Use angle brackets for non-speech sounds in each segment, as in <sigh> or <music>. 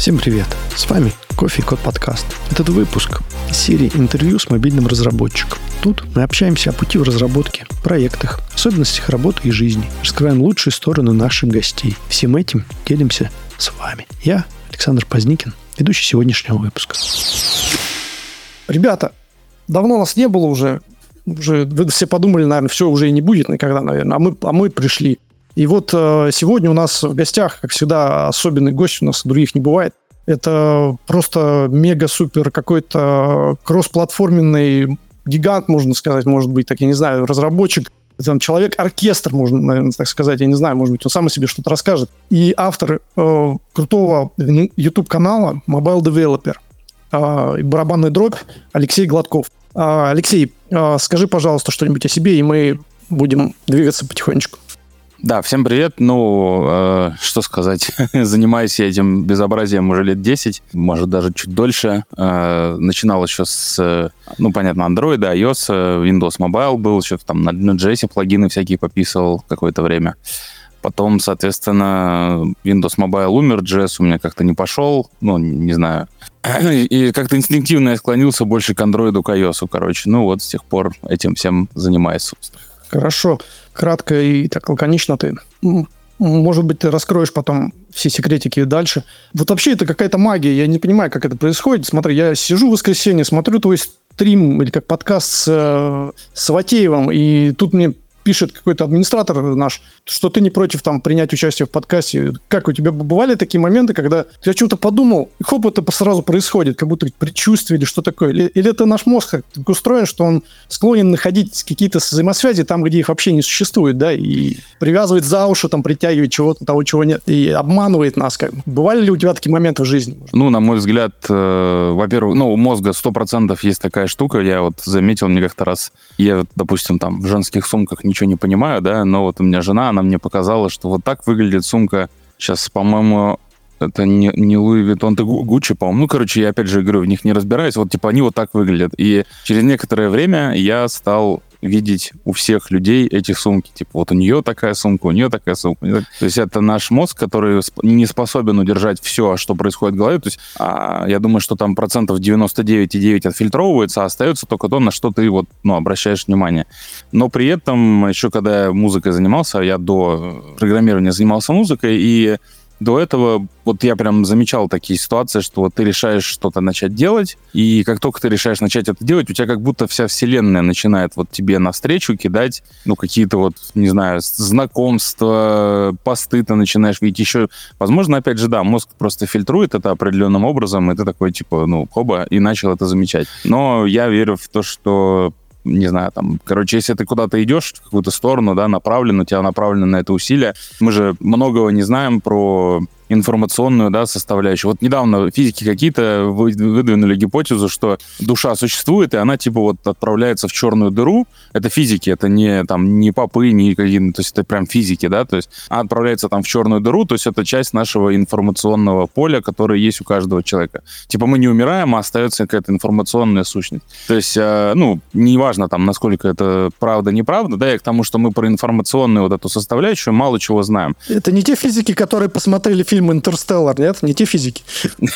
Всем привет! С вами Кофе и Код подкаст. Этот выпуск серии интервью с мобильным разработчиком. Тут мы общаемся о пути в разработке, проектах, особенностях работы и жизни. Раскрываем лучшие стороны наших гостей. Всем этим делимся с вами. Я Александр Поздникин, ведущий сегодняшнего выпуска. Ребята, давно нас не было уже. Уже вы все подумали, наверное, все уже и не будет никогда, наверное. А мы, а мы пришли. И вот э, сегодня у нас в гостях, как всегда, особенный гость, у нас других не бывает. Это просто мега-супер какой-то кроссплатформенный гигант, можно сказать, может быть, так, я не знаю, разработчик, там, человек-оркестр, можно, наверное, так сказать, я не знаю, может быть, он сам о себе что-то расскажет. И автор э, крутого YouTube-канала Mobile Developer э, барабанный дробь Алексей Гладков. Э, Алексей, э, скажи, пожалуйста, что-нибудь о себе, и мы будем двигаться потихонечку. Да, всем привет. Ну, э, что сказать, <laughs> занимаюсь я этим безобразием уже лет 10, может, даже чуть дольше. Э, начинал еще с, ну, понятно, Android, iOS, Windows Mobile был, еще там на Node.js плагины всякие пописывал какое-то время. Потом, соответственно, Windows Mobile умер, JS у меня как-то не пошел, ну, не знаю. <clears throat> И как-то инстинктивно я склонился больше к Android, к iOS, короче. Ну, вот с тех пор этим всем занимаюсь, собственно. Хорошо. Кратко и так лаконично ты может быть, ты раскроешь потом все секретики дальше. Вот вообще это какая-то магия, я не понимаю, как это происходит. Смотри, я сижу в воскресенье, смотрю твой стрим или как подкаст с, э, с Ватеевым, и тут мне пишет какой-то администратор наш, что ты не против там принять участие в подкасте. Как у тебя бывали такие моменты, когда ты о чем-то подумал, и хоп, это сразу происходит, как будто предчувствие или что такое? Или, или это наш мозг так устроен, что он склонен находить какие-то взаимосвязи там, где их вообще не существует, да, и привязывает за уши, там, притягивает чего-то, того, чего нет, и обманывает нас. Как. Бывали ли у тебя такие моменты в жизни? Ну, на мой взгляд, э, во-первых, ну, у мозга 100% есть такая штука, я вот заметил мне как-то раз, я, допустим, там в женских сумках ничего не понимаю, да, но вот у меня жена, она мне показала, что вот так выглядит сумка. Сейчас, по-моему, это не, не Луи Виттон, это Гуччи, по-моему. Ну, короче, я опять же говорю, в них не разбираюсь. Вот, типа, они вот так выглядят. И через некоторое время я стал видеть у всех людей эти сумки. Типа, вот у нее такая сумка, у нее такая сумка. То есть это наш мозг, который не способен удержать все, что происходит в голове. То есть а, я думаю, что там процентов 99,9 отфильтровывается, а остается только то, на что ты вот, ну, обращаешь внимание. Но при этом, еще когда я музыкой занимался, я до программирования занимался музыкой, и до этого вот я прям замечал такие ситуации, что вот ты решаешь что-то начать делать, и как только ты решаешь начать это делать, у тебя как будто вся вселенная начинает вот тебе навстречу кидать, ну, какие-то вот, не знаю, знакомства, посты ты начинаешь видеть еще. Возможно, опять же, да, мозг просто фильтрует это определенным образом, и ты такой, типа, ну, хоба, и начал это замечать. Но я верю в то, что не знаю, там, короче, если ты куда-то идешь в какую-то сторону, да, направлен, у тебя направлено на это усилие. Мы же многого не знаем про информационную да, составляющую. Вот недавно физики какие-то выдвинули гипотезу, что душа существует, и она типа вот отправляется в черную дыру. Это физики, это не там не попы, не какие то есть это прям физики, да, то есть она отправляется там в черную дыру, то есть это часть нашего информационного поля, которое есть у каждого человека. Типа мы не умираем, а остается какая-то информационная сущность. То есть, э, ну, неважно там, насколько это правда, неправда, да, и к тому, что мы про информационную вот эту составляющую мало чего знаем. Это не те физики, которые посмотрели фильм фильм «Интерстеллар», нет? Не те физики.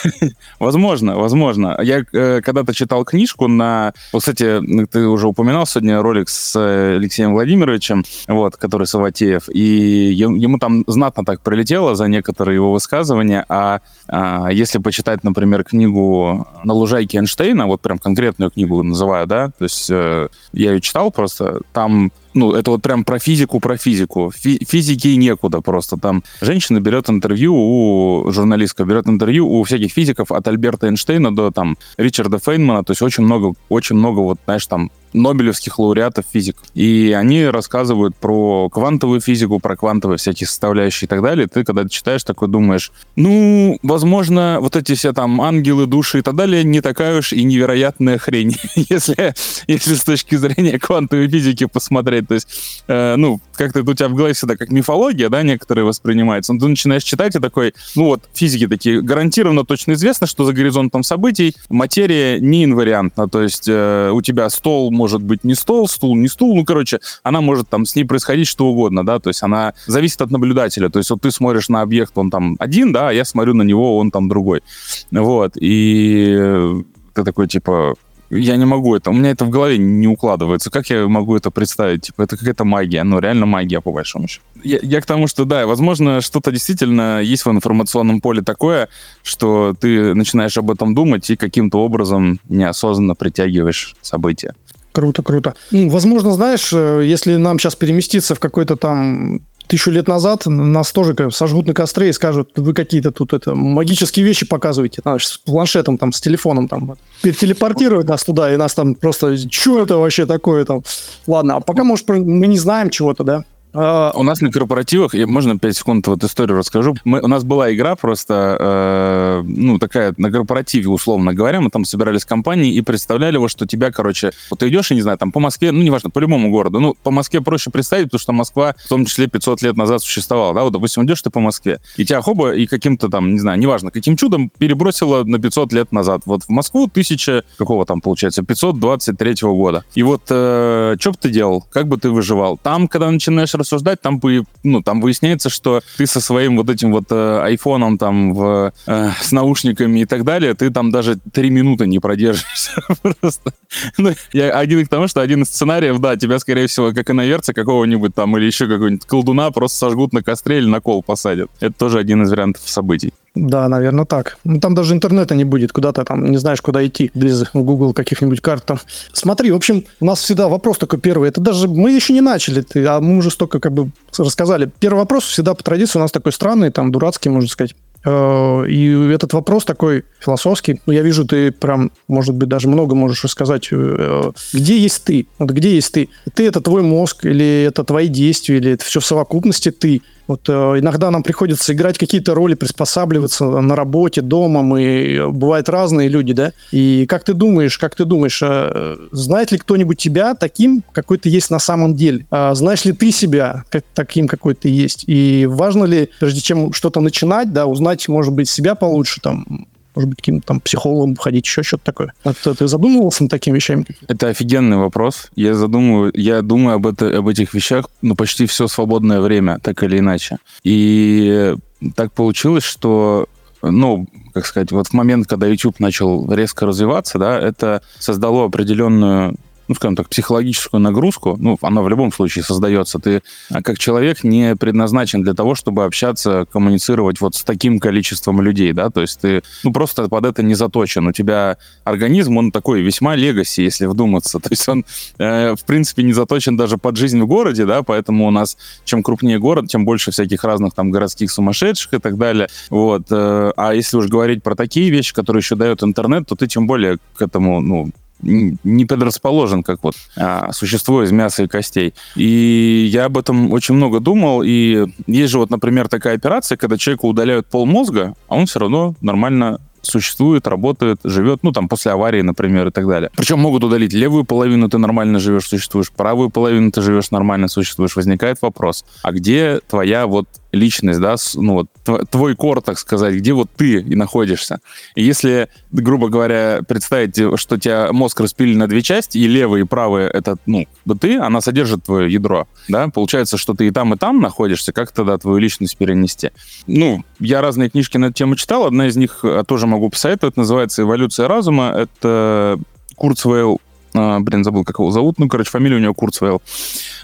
<laughs> Возможно, возможно. Я э, когда-то читал книжку на... Кстати, ты уже упоминал сегодня ролик с э, Алексеем Владимировичем, вот, который Саватеев, и ему там знатно так прилетело за некоторые его высказывания, а, а если почитать, например, книгу «На лужайке Эйнштейна», вот прям конкретную книгу называю, да, то есть э, я ее читал просто, там ну, это вот прям про физику, про физику. Фи физики некуда просто. Там женщина берет интервью у журналистка, берет интервью у всяких физиков от Альберта Эйнштейна до там Ричарда Фейнмана, то есть очень много, очень много вот, знаешь, там нобелевских лауреатов физиков. И они рассказывают про квантовую физику, про квантовые всякие составляющие и так далее. Ты, когда читаешь, такой думаешь, ну, возможно, вот эти все там ангелы, души и так далее не такая уж и невероятная хрень, <laughs> если, если с точки зрения квантовой физики посмотреть. То есть, э, ну, как-то у тебя в голове всегда как мифология, да, некоторые воспринимаются. Но ты начинаешь читать и такой, ну вот, физики такие, гарантированно точно известно, что за горизонтом событий материя не инвариантна. То есть э, у тебя стол может быть не стол, стул, не стул, ну, короче, она может там с ней происходить что угодно, да, то есть она зависит от наблюдателя, то есть вот ты смотришь на объект, он там один, да, а я смотрю на него, он там другой, вот, и ты такой, типа, я не могу это, у меня это в голове не укладывается. Как я могу это представить? Типа, это какая-то магия, ну, реально магия, по большому счету. Я, я к тому, что, да, возможно, что-то действительно есть в информационном поле такое, что ты начинаешь об этом думать и каким-то образом неосознанно притягиваешь события. Круто, круто. Ну, возможно, знаешь, э, если нам сейчас переместиться в какой-то там тысячу лет назад нас тоже как, сожгут на костре и скажут, вы какие-то тут это магические вещи показываете, знаешь, с планшетом, там, с телефоном, там, телепортируют нас туда, и нас там просто, что это вообще такое там? Ладно, а пока, может, мы не знаем чего-то, да? А, у нас на корпоративах, я, можно 5 секунд вот историю расскажу. Мы, у нас была игра просто, э, ну, такая на корпоративе, условно говоря, мы там собирались компании и представляли вот, что тебя, короче, вот ты идешь, и не знаю, там по Москве, ну, неважно, по любому городу, ну, по Москве проще представить, потому что Москва в том числе 500 лет назад существовала, да, вот, допустим, идешь ты по Москве, и тебя хоба и каким-то там, не знаю, неважно, каким чудом перебросило на 500 лет назад. Вот в Москву тысяча, какого там получается, 523 года. И вот э, что бы ты делал? Как бы ты выживал? Там, когда начинаешь рассуждать, там, ну, там выясняется, что ты со своим вот этим вот э, айфоном там в, э, с наушниками и так далее, ты там даже три минуты не продержишься <laughs> просто. Ну, я один к тому, что один из сценариев, да, тебя, скорее всего, как иноверца какого-нибудь там или еще какого-нибудь колдуна просто сожгут на костре или на кол посадят. Это тоже один из вариантов событий. Да, наверное, так. Ну, там даже интернета не будет, куда то там не знаешь, куда идти, без Google каких-нибудь карт там. Смотри, в общем, у нас всегда вопрос такой первый. Это даже мы еще не начали, а мы уже столько как бы рассказали. Первый вопрос всегда по традиции у нас такой странный, там, дурацкий, можно сказать. Э, и этот вопрос такой философский. Ну, я вижу, ты прям, может быть, даже много можешь рассказать. Э, где есть ты? Вот где есть ты? Ты – это твой мозг, или это твои действия, или это все в совокупности ты – вот э, иногда нам приходится играть какие-то роли, приспосабливаться на работе, дома. Мы э, бывают разные люди, да. И как ты думаешь, как ты думаешь, э, знает ли кто-нибудь тебя таким, какой ты есть на самом деле? А знаешь ли ты себя как, таким, какой ты есть? И важно ли, прежде чем что-то начинать, да, узнать, может быть, себя получше, там, может быть, каким-то там психологом ходить, еще что-то такое. А ты, ты задумывался над такими вещами? Это офигенный вопрос. Я задумываю, я думаю об, это, об этих вещах, ну, почти все свободное время, так или иначе. И так получилось, что ну, как сказать, вот в момент, когда YouTube начал резко развиваться, да, это создало определенную ну, скажем так, психологическую нагрузку, ну, она в любом случае создается. Ты а, как человек не предназначен для того, чтобы общаться, коммуницировать вот с таким количеством людей, да, то есть ты, ну, просто под это не заточен. У тебя организм, он такой весьма легаси, если вдуматься. <laughs> То есть он, э, в принципе, не заточен даже под жизнь в городе, да, поэтому у нас чем крупнее город, тем больше всяких разных там городских сумасшедших и так далее. Вот. Э, а если уж говорить про такие вещи, которые еще дает интернет, то ты тем более к этому, ну, не предрасположен, как вот а, существо из мяса и костей. И я об этом очень много думал, и есть же вот, например, такая операция, когда человеку удаляют пол мозга, а он все равно нормально существует, работает, живет, ну, там, после аварии, например, и так далее. Причем могут удалить левую половину, ты нормально живешь, существуешь, правую половину ты живешь, нормально существуешь. Возникает вопрос, а где твоя вот личность, да, ну вот твой кор, так сказать, где вот ты и находишься. И если, грубо говоря, представить, что тебя мозг распилили на две части, и левый, и правый это, ну, ты, она содержит твое ядро, да, получается, что ты и там, и там находишься, как тогда твою личность перенести? Ну, я разные книжки на эту тему читал, одна из них а, тоже могу посоветовать, называется «Эволюция разума», это Курцвейл блин, забыл, как его зовут, ну, короче, фамилия у него Курцвейл.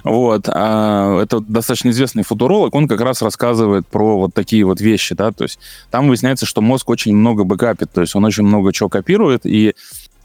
Вот. А, это достаточно известный футуролог, он как раз рассказывает про вот такие вот вещи, да, то есть там выясняется, что мозг очень много бэкапит, то есть он очень много чего копирует, и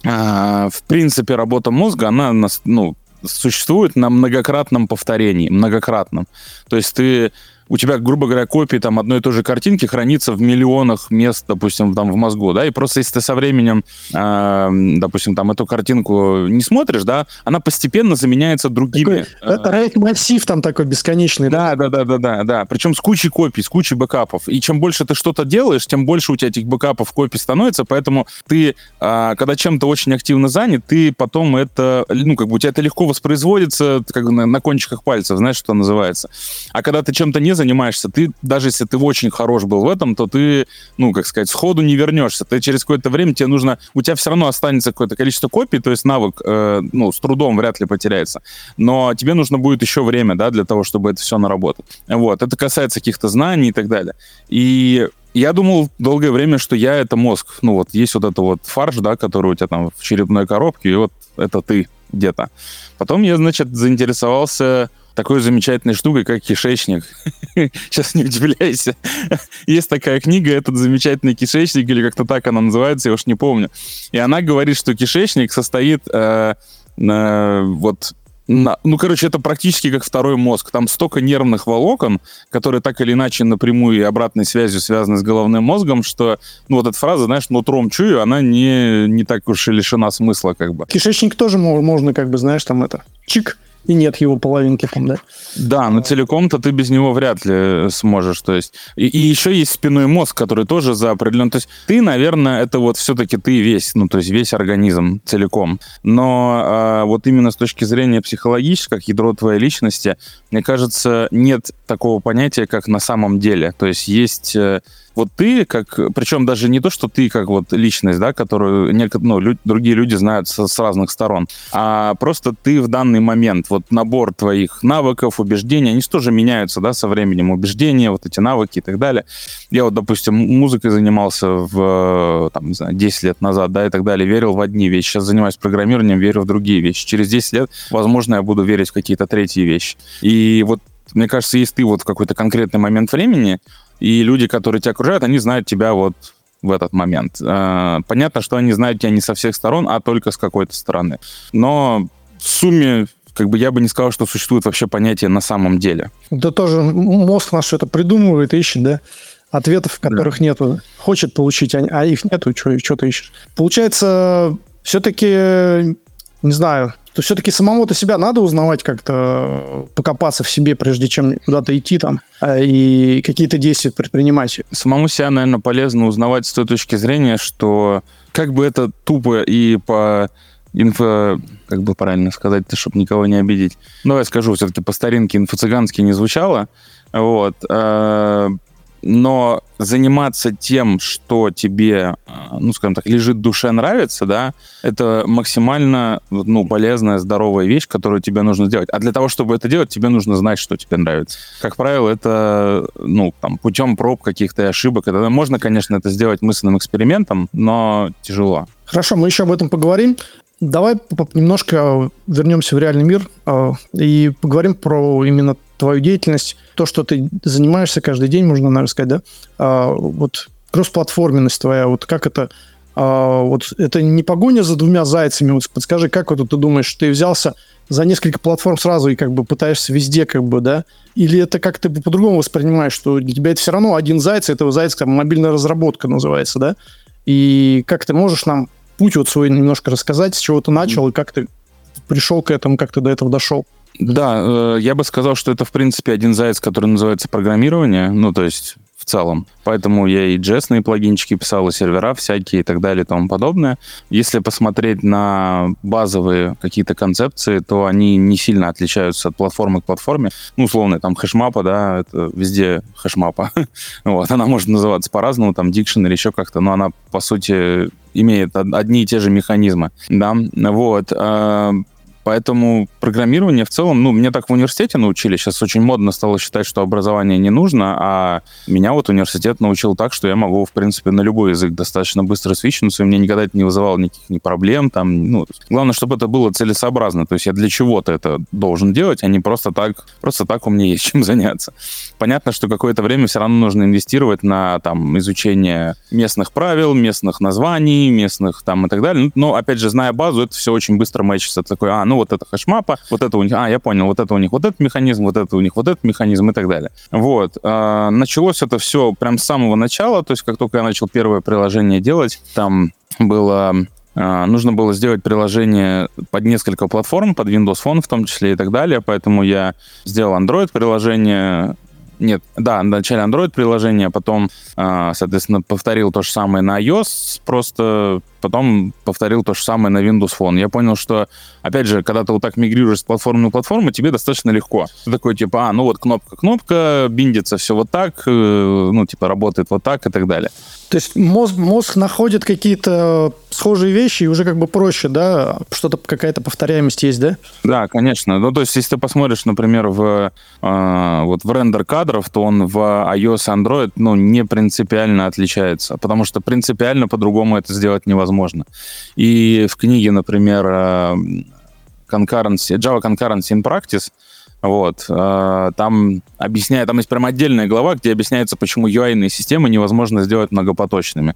а, в принципе работа мозга, она, ну, существует на многократном повторении, многократном. То есть ты у тебя, грубо говоря, копии там одной и той же картинки хранится в миллионах мест, допустим, там в мозгу, да, и просто если ты со временем, э, допустим, там эту картинку не смотришь, да, она постепенно заменяется другими. Такой, э, массив там такой бесконечный. Да, да, да, да, да, да. Причем с кучей копий, с кучей бэкапов. И чем больше ты что-то делаешь, тем больше у тебя этих бэкапов, копий становится, поэтому ты, э, когда чем-то очень активно занят, ты потом это, ну, как бы у тебя это легко воспроизводится, как на, на кончиках пальцев, знаешь, что называется. А когда ты чем-то не занимаешься, ты, даже если ты очень хорош был в этом, то ты, ну, как сказать, сходу не вернешься. Ты через какое-то время тебе нужно... У тебя все равно останется какое-то количество копий, то есть навык, э, ну, с трудом вряд ли потеряется. Но тебе нужно будет еще время, да, для того, чтобы это все наработать. Вот. Это касается каких-то знаний и так далее. И я думал долгое время, что я это мозг. Ну вот есть вот это вот фарш, да, который у тебя там в черепной коробке, и вот это ты где-то. Потом я, значит, заинтересовался такой замечательной штукой, как кишечник. <laughs> Сейчас не удивляйся. Есть такая книга, этот замечательный кишечник, или как-то так она называется, я уж не помню. И она говорит, что кишечник состоит э, э, вот на, ну, короче, это практически как второй мозг. Там столько нервных волокон, которые так или иначе напрямую и обратной связью связаны с головным мозгом, что, ну, вот эта фраза, знаешь, нутром чую, она не, не так уж и лишена смысла, как бы. Кишечник тоже можно, как бы, знаешь, там это, чик, и нет его половинки там, да? Да, но целиком-то ты без него вряд ли сможешь. То есть, и, и еще есть спиной мозг, который тоже за определенный... То есть ты, наверное, это вот все-таки ты весь, ну, то есть весь организм целиком. Но а, вот именно с точки зрения психологического, как ядро твоей личности, мне кажется, нет такого понятия, как на самом деле. То есть есть э, вот ты, как, причем даже не то, что ты как вот личность, да, которую некоторые, ну, лю- другие люди знают с, с разных сторон, а просто ты в данный момент, вот набор твоих навыков, убеждений, они тоже меняются, да, со временем, убеждения, вот эти навыки и так далее. Я вот, допустим, музыкой занимался в, там, не знаю, 10 лет назад, да, и так далее, верил в одни вещи, сейчас занимаюсь программированием, верю в другие вещи. Через 10 лет, возможно, я буду верить в какие-то третьи вещи. И вот мне кажется, если ты вот в какой-то конкретный момент времени и люди, которые тебя окружают, они знают тебя вот в этот момент. А, понятно, что они знают тебя не со всех сторон, а только с какой-то стороны. Но в сумме как бы я бы не сказал, что существует вообще понятие на самом деле. Это тоже мозг наш что-то придумывает, ищет, да? Ответов, которых да. нету. Хочет получить, а, а их нету, что ты ищешь. Получается, все-таки, не знаю, то все-таки самому-то себя надо узнавать как-то, покопаться в себе, прежде чем куда-то идти там а, и какие-то действия предпринимать. Самому себя, наверное, полезно узнавать с той точки зрения, что как бы это тупо и по инфо, как бы правильно сказать-то, чтобы никого не обидеть. Давай скажу, все-таки по старинке инфо-цыгански не звучало. Вот. Но заниматься тем, что тебе, а, ну, скажем так, лежит душе, нравится, да, это максимально, ну, полезная, здоровая вещь, которую тебе нужно сделать. А для того, чтобы это делать, тебе нужно знать, что тебе нравится. Как правило, это, ну, там, путем проб каких-то ошибок. Это можно, конечно, это сделать мысленным экспериментом, но тяжело. Хорошо, мы еще об этом поговорим. Давай немножко вернемся в реальный мир э, и поговорим про именно твою деятельность, то, что ты занимаешься каждый день, можно, наверное, сказать, да? А, вот кроссплатформенность твоя, вот как это... А, вот это не погоня за двумя зайцами, вот подскажи, как вот ты думаешь, ты взялся за несколько платформ сразу и как бы пытаешься везде, как бы, да? Или это как ты по-другому воспринимаешь, что для тебя это все равно один заяц, этого зайца там мобильная разработка называется, да? И как ты можешь нам путь вот свой немножко рассказать, с чего ты начал и как ты пришел к этому, как ты до этого дошел? Да, э, я бы сказал, что это, в принципе, один заяц, который называется программирование, ну, то есть в целом. Поэтому я и джесные плагинчики писал, и сервера всякие и так далее и тому подобное. Если посмотреть на базовые какие-то концепции, то они не сильно отличаются от платформы к платформе. Ну, условно, там хэшмапа, да, это везде хэшмапа. <laughs> вот, она может называться по-разному, там, дикшн или еще как-то, но она, по сути, имеет одни и те же механизмы, да, вот. Поэтому программирование в целом, ну, мне так в университете научили. Сейчас очень модно стало считать, что образование не нужно, а меня вот университет научил так, что я могу, в принципе, на любой язык достаточно быстро свичнуться, и мне никогда это не вызывало никаких ни проблем. Там, ну, главное, чтобы это было целесообразно. То есть я для чего-то это должен делать, а не просто так, просто так у меня есть чем заняться. Понятно, что какое-то время все равно нужно инвестировать на там, изучение местных правил, местных названий, местных там и так далее. Но, опять же, зная базу, это все очень быстро мэчится. Такой, а, ну, ну, вот это хэшмапа, вот это у них, а, я понял, вот это у них вот этот механизм, вот это у них вот этот механизм и так далее. Вот. А, началось это все прям с самого начала, то есть как только я начал первое приложение делать, там было а, нужно было сделать приложение под несколько платформ, под Windows Phone в том числе и так далее, поэтому я сделал Android-приложение, нет, да, вначале Android-приложение, потом, а, соответственно, повторил то же самое на iOS, просто потом повторил то же самое на Windows Phone. Я понял, что, опять же, когда ты вот так мигрируешь с платформы на платформу, тебе достаточно легко. Ты такой, типа, а, ну вот кнопка, кнопка, биндится все вот так, э, ну, типа, работает вот так и так далее. То есть мозг, мозг находит какие-то схожие вещи и уже как бы проще, да? Что-то, какая-то повторяемость есть, да? Да, конечно. Ну, то есть, если ты посмотришь, например, в, э, вот в рендер кадров, то он в iOS и Android, ну, не принципиально отличается, потому что принципиально по-другому это сделать невозможно. И в книге, например, э, concurrency, Java Concurrency in Practice, вот. Э, там объясняет, там есть прям отдельная глава, где объясняется, почему UI-ные системы невозможно сделать многопоточными.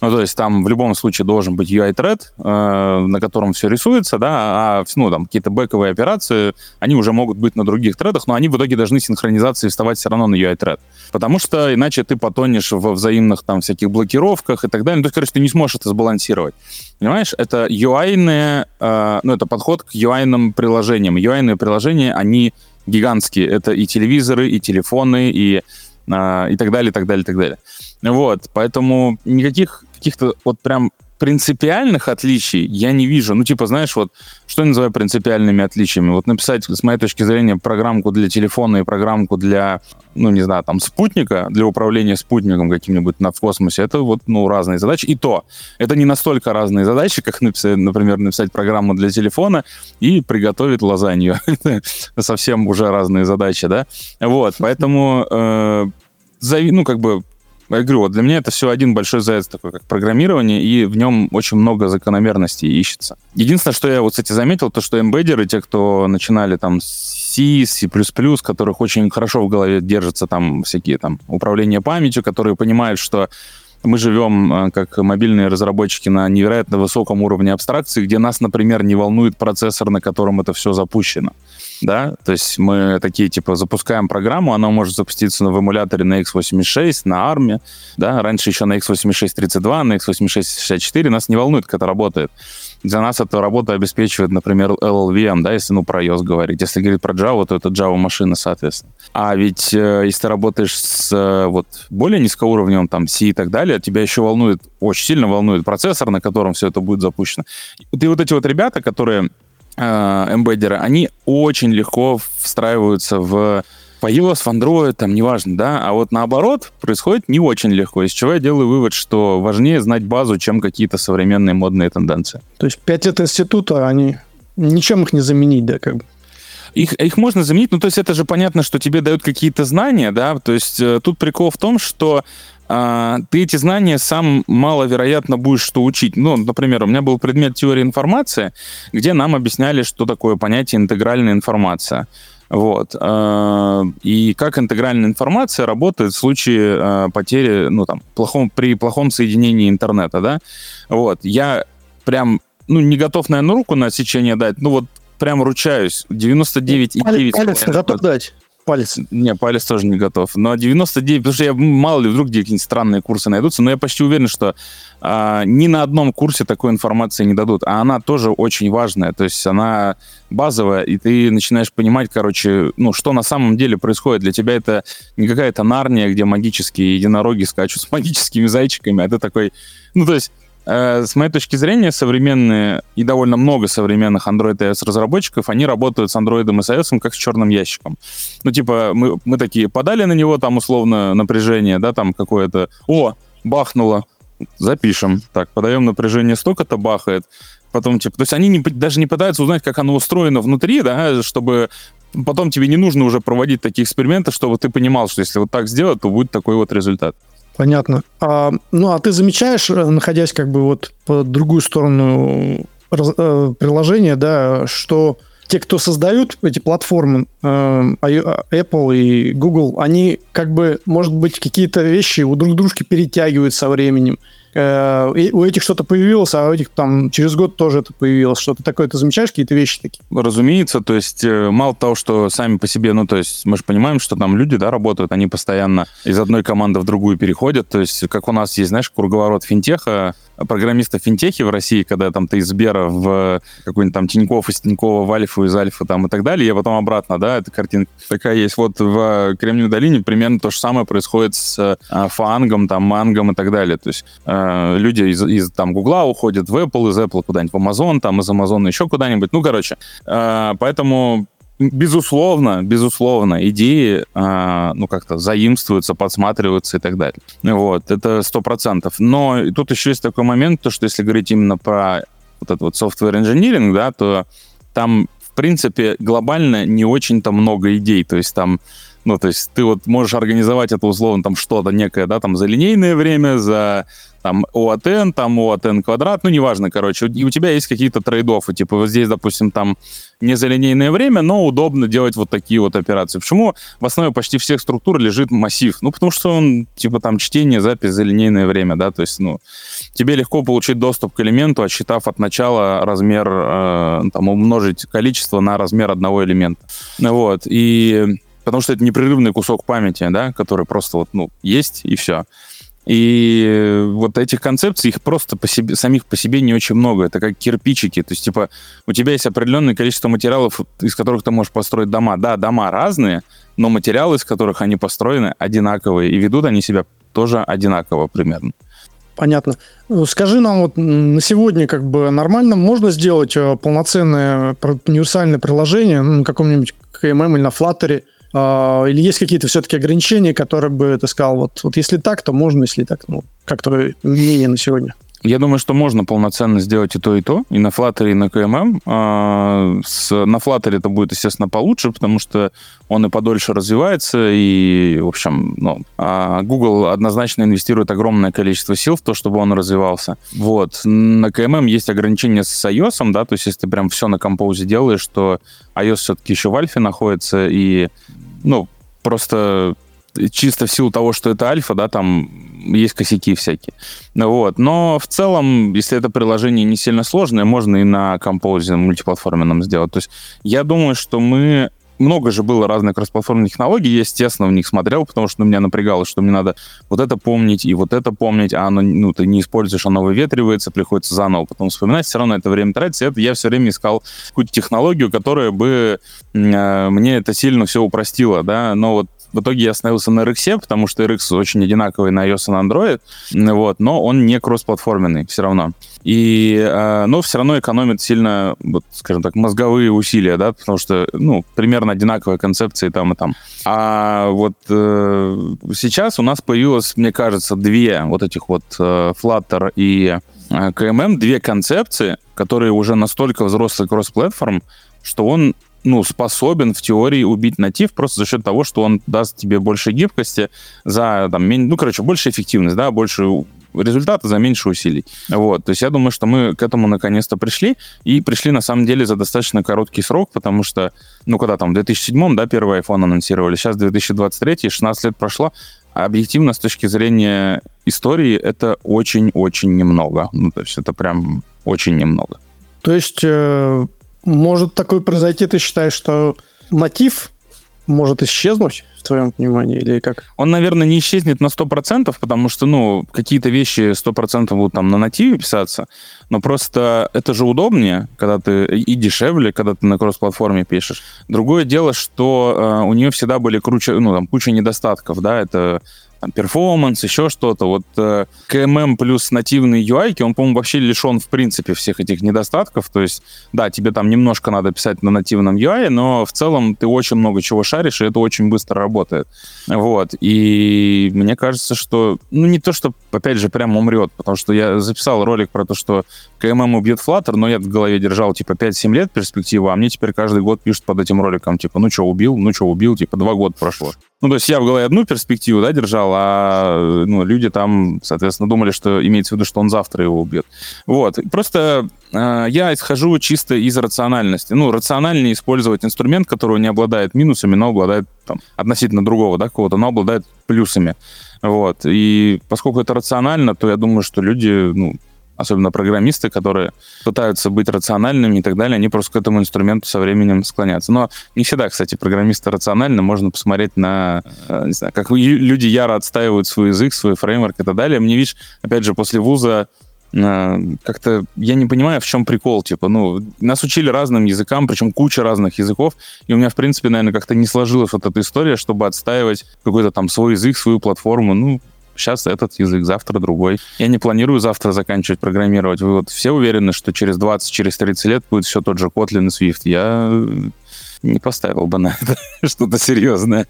Ну, то есть там в любом случае должен быть UI-тред, э, на котором все рисуется, да, а ну, там какие-то бэковые операции, они уже могут быть на других тредах, но они в итоге должны синхронизации вставать все равно на UI-тред. Потому что иначе ты потонешь во взаимных там всяких блокировках и так далее. Ну, то есть, короче, ты не сможешь это сбалансировать. Понимаешь, это UI-ные, э, ну, это подход к UI-ным приложениям. UI-ные приложения, они гигантские. Это и телевизоры, и телефоны, и, э, и так далее, и так далее, и так далее. Вот, поэтому никаких каких-то вот прям принципиальных отличий я не вижу. Ну, типа, знаешь, вот, что я называю принципиальными отличиями? Вот написать, с моей точки зрения, программку для телефона и программку для, ну, не знаю, там, спутника, для управления спутником каким-нибудь на, в космосе, это вот, ну, разные задачи. И то, это не настолько разные задачи, как, написать, например, написать программу для телефона и приготовить лазанью. <laughs> Совсем уже разные задачи, да? Вот, поэтому, э, ну, как бы, я говорю, вот для меня это все один большой заяц такой, как программирование, и в нем очень много закономерностей ищется. Единственное, что я вот, кстати, заметил, то, что эмбеддеры, те, кто начинали там с C, C++, которых очень хорошо в голове держатся там всякие там управления памятью, которые понимают, что мы живем э, как мобильные разработчики на невероятно высоком уровне абстракции, где нас, например, не волнует процессор, на котором это все запущено да, то есть мы такие, типа, запускаем программу, она может запуститься в эмуляторе на x86, на ARM, да, раньше еще на x86-32, на x86-64, нас не волнует, как это работает. Для нас эта работа обеспечивает, например, LLVM, да, если, ну, про iOS говорить. Если говорить про Java, то это Java-машина, соответственно. А ведь э, если ты работаешь с э, вот более низкоуровневым, там, C и так далее, тебя еще волнует, очень сильно волнует процессор, на котором все это будет запущено. И вот эти вот ребята, которые эмбеддеры, они очень легко встраиваются в iOS, в Android, там, неважно, да, а вот наоборот происходит не очень легко, из чего я делаю вывод, что важнее знать базу, чем какие-то современные модные тенденции. То есть пять лет института, они ничем их не заменить, да, как бы? Их, их можно заменить, ну, то есть это же понятно, что тебе дают какие-то знания, да, то есть э, тут прикол в том, что а, ты эти знания сам маловероятно будешь что учить. Ну, например, у меня был предмет теории информации, где нам объясняли, что такое понятие интегральная информация. Вот. А, и как интегральная информация работает в случае а, потери, ну, там, плохом, при плохом соединении интернета, да. Вот. Я прям, ну, не готов, наверное, руку на отсечение дать, ну, вот прям ручаюсь. 99,9. Палец готов дать палец. Не, палец тоже не готов. Но 99, потому что я, мало ли, вдруг где какие-нибудь странные курсы найдутся, но я почти уверен, что а, ни на одном курсе такой информации не дадут. А она тоже очень важная, то есть она базовая, и ты начинаешь понимать, короче, ну, что на самом деле происходит. Для тебя это не какая-то нарния, где магические единороги скачут с <laughs> магическими зайчиками, а ты такой... Ну, то есть с моей точки зрения, современные и довольно много современных Android iOS разработчиков, они работают с Android и с iOS как с черным ящиком. Ну, типа, мы, мы такие подали на него там условно напряжение, да, там какое-то, о, бахнуло, запишем. Так, подаем напряжение столько-то, бахает. Потом, типа, то есть они не, даже не пытаются узнать, как оно устроено внутри, да, чтобы потом тебе не нужно уже проводить такие эксперименты, чтобы ты понимал, что если вот так сделать, то будет такой вот результат. Понятно. А, ну, а ты замечаешь, э, находясь как бы вот по другую сторону э, приложения, да, что те, кто создают эти платформы, э, Apple и Google, они как бы, может быть, какие-то вещи у друг дружки перетягивают со временем. Э, у этих что-то появилось, а у этих там через год тоже это появилось. Что-то такое, ты замечаешь какие-то вещи такие? Разумеется, то есть э, мало того, что сами по себе, ну, то есть мы же понимаем, что там люди, да, работают, они постоянно из одной команды в другую переходят, то есть как у нас есть, знаешь, круговорот финтеха, программистов финтехи в России, когда там ты из Сбера в какой-нибудь там Тиньков, из Тинькова в Альфу, из Альфа там и так далее, я потом обратно, да, эта картинка такая есть. Вот в Кремниевой долине примерно то же самое происходит с а, фангом, там, мангом и так далее. То есть э, люди из, из там Гугла уходят в Apple, из Apple куда-нибудь в Amazon, там из Amazon еще куда-нибудь. Ну, короче, э, поэтому безусловно, безусловно, идеи, э, ну, как-то заимствуются, подсматриваются и так далее. Вот, это сто процентов. Но тут еще есть такой момент, то, что если говорить именно про вот этот вот software engineering, да, то там, в принципе, глобально не очень-то много идей. То есть там ну, то есть ты вот можешь организовать это условно там что-то некое, да, там за линейное время, за там ОАТН, там ОАТН квадрат, ну, неважно, короче. И у тебя есть какие-то трейд-оффы, типа вот здесь, допустим, там не за линейное время, но удобно делать вот такие вот операции. Почему в основе почти всех структур лежит массив? Ну, потому что он, типа, там, чтение, запись за линейное время, да, то есть, ну, тебе легко получить доступ к элементу, отсчитав от начала размер, э, там, умножить количество на размер одного элемента. Вот, и потому что это непрерывный кусок памяти, да, который просто вот, ну, есть и все. И вот этих концепций, их просто по себе, самих по себе не очень много. Это как кирпичики. То есть, типа, у тебя есть определенное количество материалов, из которых ты можешь построить дома. Да, дома разные, но материалы, из которых они построены, одинаковые. И ведут они себя тоже одинаково примерно. Понятно. Ну, скажи нам вот на сегодня как бы нормально можно сделать э, полноценное универсальное приложение на каком-нибудь KMM или на Flutter, или есть какие-то все-таки ограничения, которые бы ты сказал, вот, вот если так, то можно, если так, ну, как твое мнение на сегодня? Я думаю, что можно полноценно сделать и то, и то, и на Flutter, и на KMM. А, с, на Flutter это будет, естественно, получше, потому что он и подольше развивается, и, в общем, ну, а Google однозначно инвестирует огромное количество сил в то, чтобы он развивался. Вот. На KMM есть ограничения с iOS, да, то есть если ты прям все на композе делаешь, то iOS все-таки еще в альфе находится, и, ну, просто чисто в силу того, что это альфа, да, там есть косяки всякие. Вот. Но в целом, если это приложение не сильно сложное, можно и на композе мультиплатформенном сделать. То есть я думаю, что мы много же было разных кроссплатформенных технологий, я, естественно, в них смотрел, потому что ну, меня напрягало, что мне надо вот это помнить и вот это помнить, а оно, ну, ты не используешь, оно выветривается, приходится заново потом вспоминать, все равно это время тратится. Это я все время искал какую-то технологию, которая бы э, мне это сильно все упростила, да, но вот в итоге я остановился на RX, потому что RX очень одинаковый на iOS и на Android, вот, но он не кроссплатформенный все равно. И, э, но все равно экономит сильно, вот, скажем так, мозговые усилия, да, потому что, ну, примерно одинаковые концепции там и там. А вот э, сейчас у нас появилось, мне кажется, две вот этих вот э, Flutter и э, KMM, две концепции, которые уже настолько взрослый кросс-платформ, что он ну, способен в теории убить натив просто за счет того, что он даст тебе больше гибкости за, там, ну, короче, больше эффективность, да, больше результата за меньше усилий. Вот, то есть я думаю, что мы к этому наконец-то пришли, и пришли на самом деле за достаточно короткий срок, потому что, ну, когда там в 2007, да, первый iPhone анонсировали, сейчас 2023, 16 лет прошло, а объективно с точки зрения истории это очень-очень немного. Ну, то есть это прям очень немного. То есть э, может такое произойти, ты считаешь, что мотив может исчезнуть, в твоем понимании, или как? Он, наверное, не исчезнет на 100%, потому что, ну, какие-то вещи 100% будут там на нативе писаться, но просто это же удобнее, когда ты и дешевле, когда ты на кросс-платформе пишешь. Другое дело, что э, у нее всегда были круче, ну, там, куча недостатков, да, это там, перформанс, еще что-то. Вот э, KMM плюс нативный UI, он, по-моему, вообще лишен, в принципе, всех этих недостатков. То есть, да, тебе там немножко надо писать на нативном UI, но в целом ты очень много чего шаришь, и это очень быстро работает. Вот. И мне кажется, что, ну, не то, что, опять же, прям умрет, потому что я записал ролик про то, что KMM убьет Flutter, но я в голове держал, типа, 5-7 лет перспективы, а мне теперь каждый год пишут под этим роликом, типа, ну что, убил, ну что, убил, типа, два года прошло. Ну, то есть я в голове одну перспективу, да, держал, а ну, люди там, соответственно, думали, что имеется в виду, что он завтра его убьет. Вот. Просто э, я исхожу чисто из рациональности. Ну, рациональнее использовать инструмент, который не обладает минусами, но обладает там, относительно другого, да, какого-то, но обладает плюсами. Вот. И поскольку это рационально, то я думаю, что люди, ну, особенно программисты, которые пытаются быть рациональными и так далее, они просто к этому инструменту со временем склонятся. Но не всегда, кстати, программисты рациональны. Можно посмотреть на, э, не знаю, как люди яро отстаивают свой язык, свой фреймворк и так далее. Мне, видишь, опять же, после вуза э, как-то я не понимаю, в чем прикол. Типа, ну, нас учили разным языкам, причем куча разных языков, и у меня, в принципе, наверное, как-то не сложилась вот эта история, чтобы отстаивать какой-то там свой язык, свою платформу. Ну, сейчас этот язык, завтра другой. Я не планирую завтра заканчивать программировать. Вы вот все уверены, что через 20, через 30 лет будет все тот же Kotlin и Swift? Я не поставил бы на это <laughs> что-то серьезное.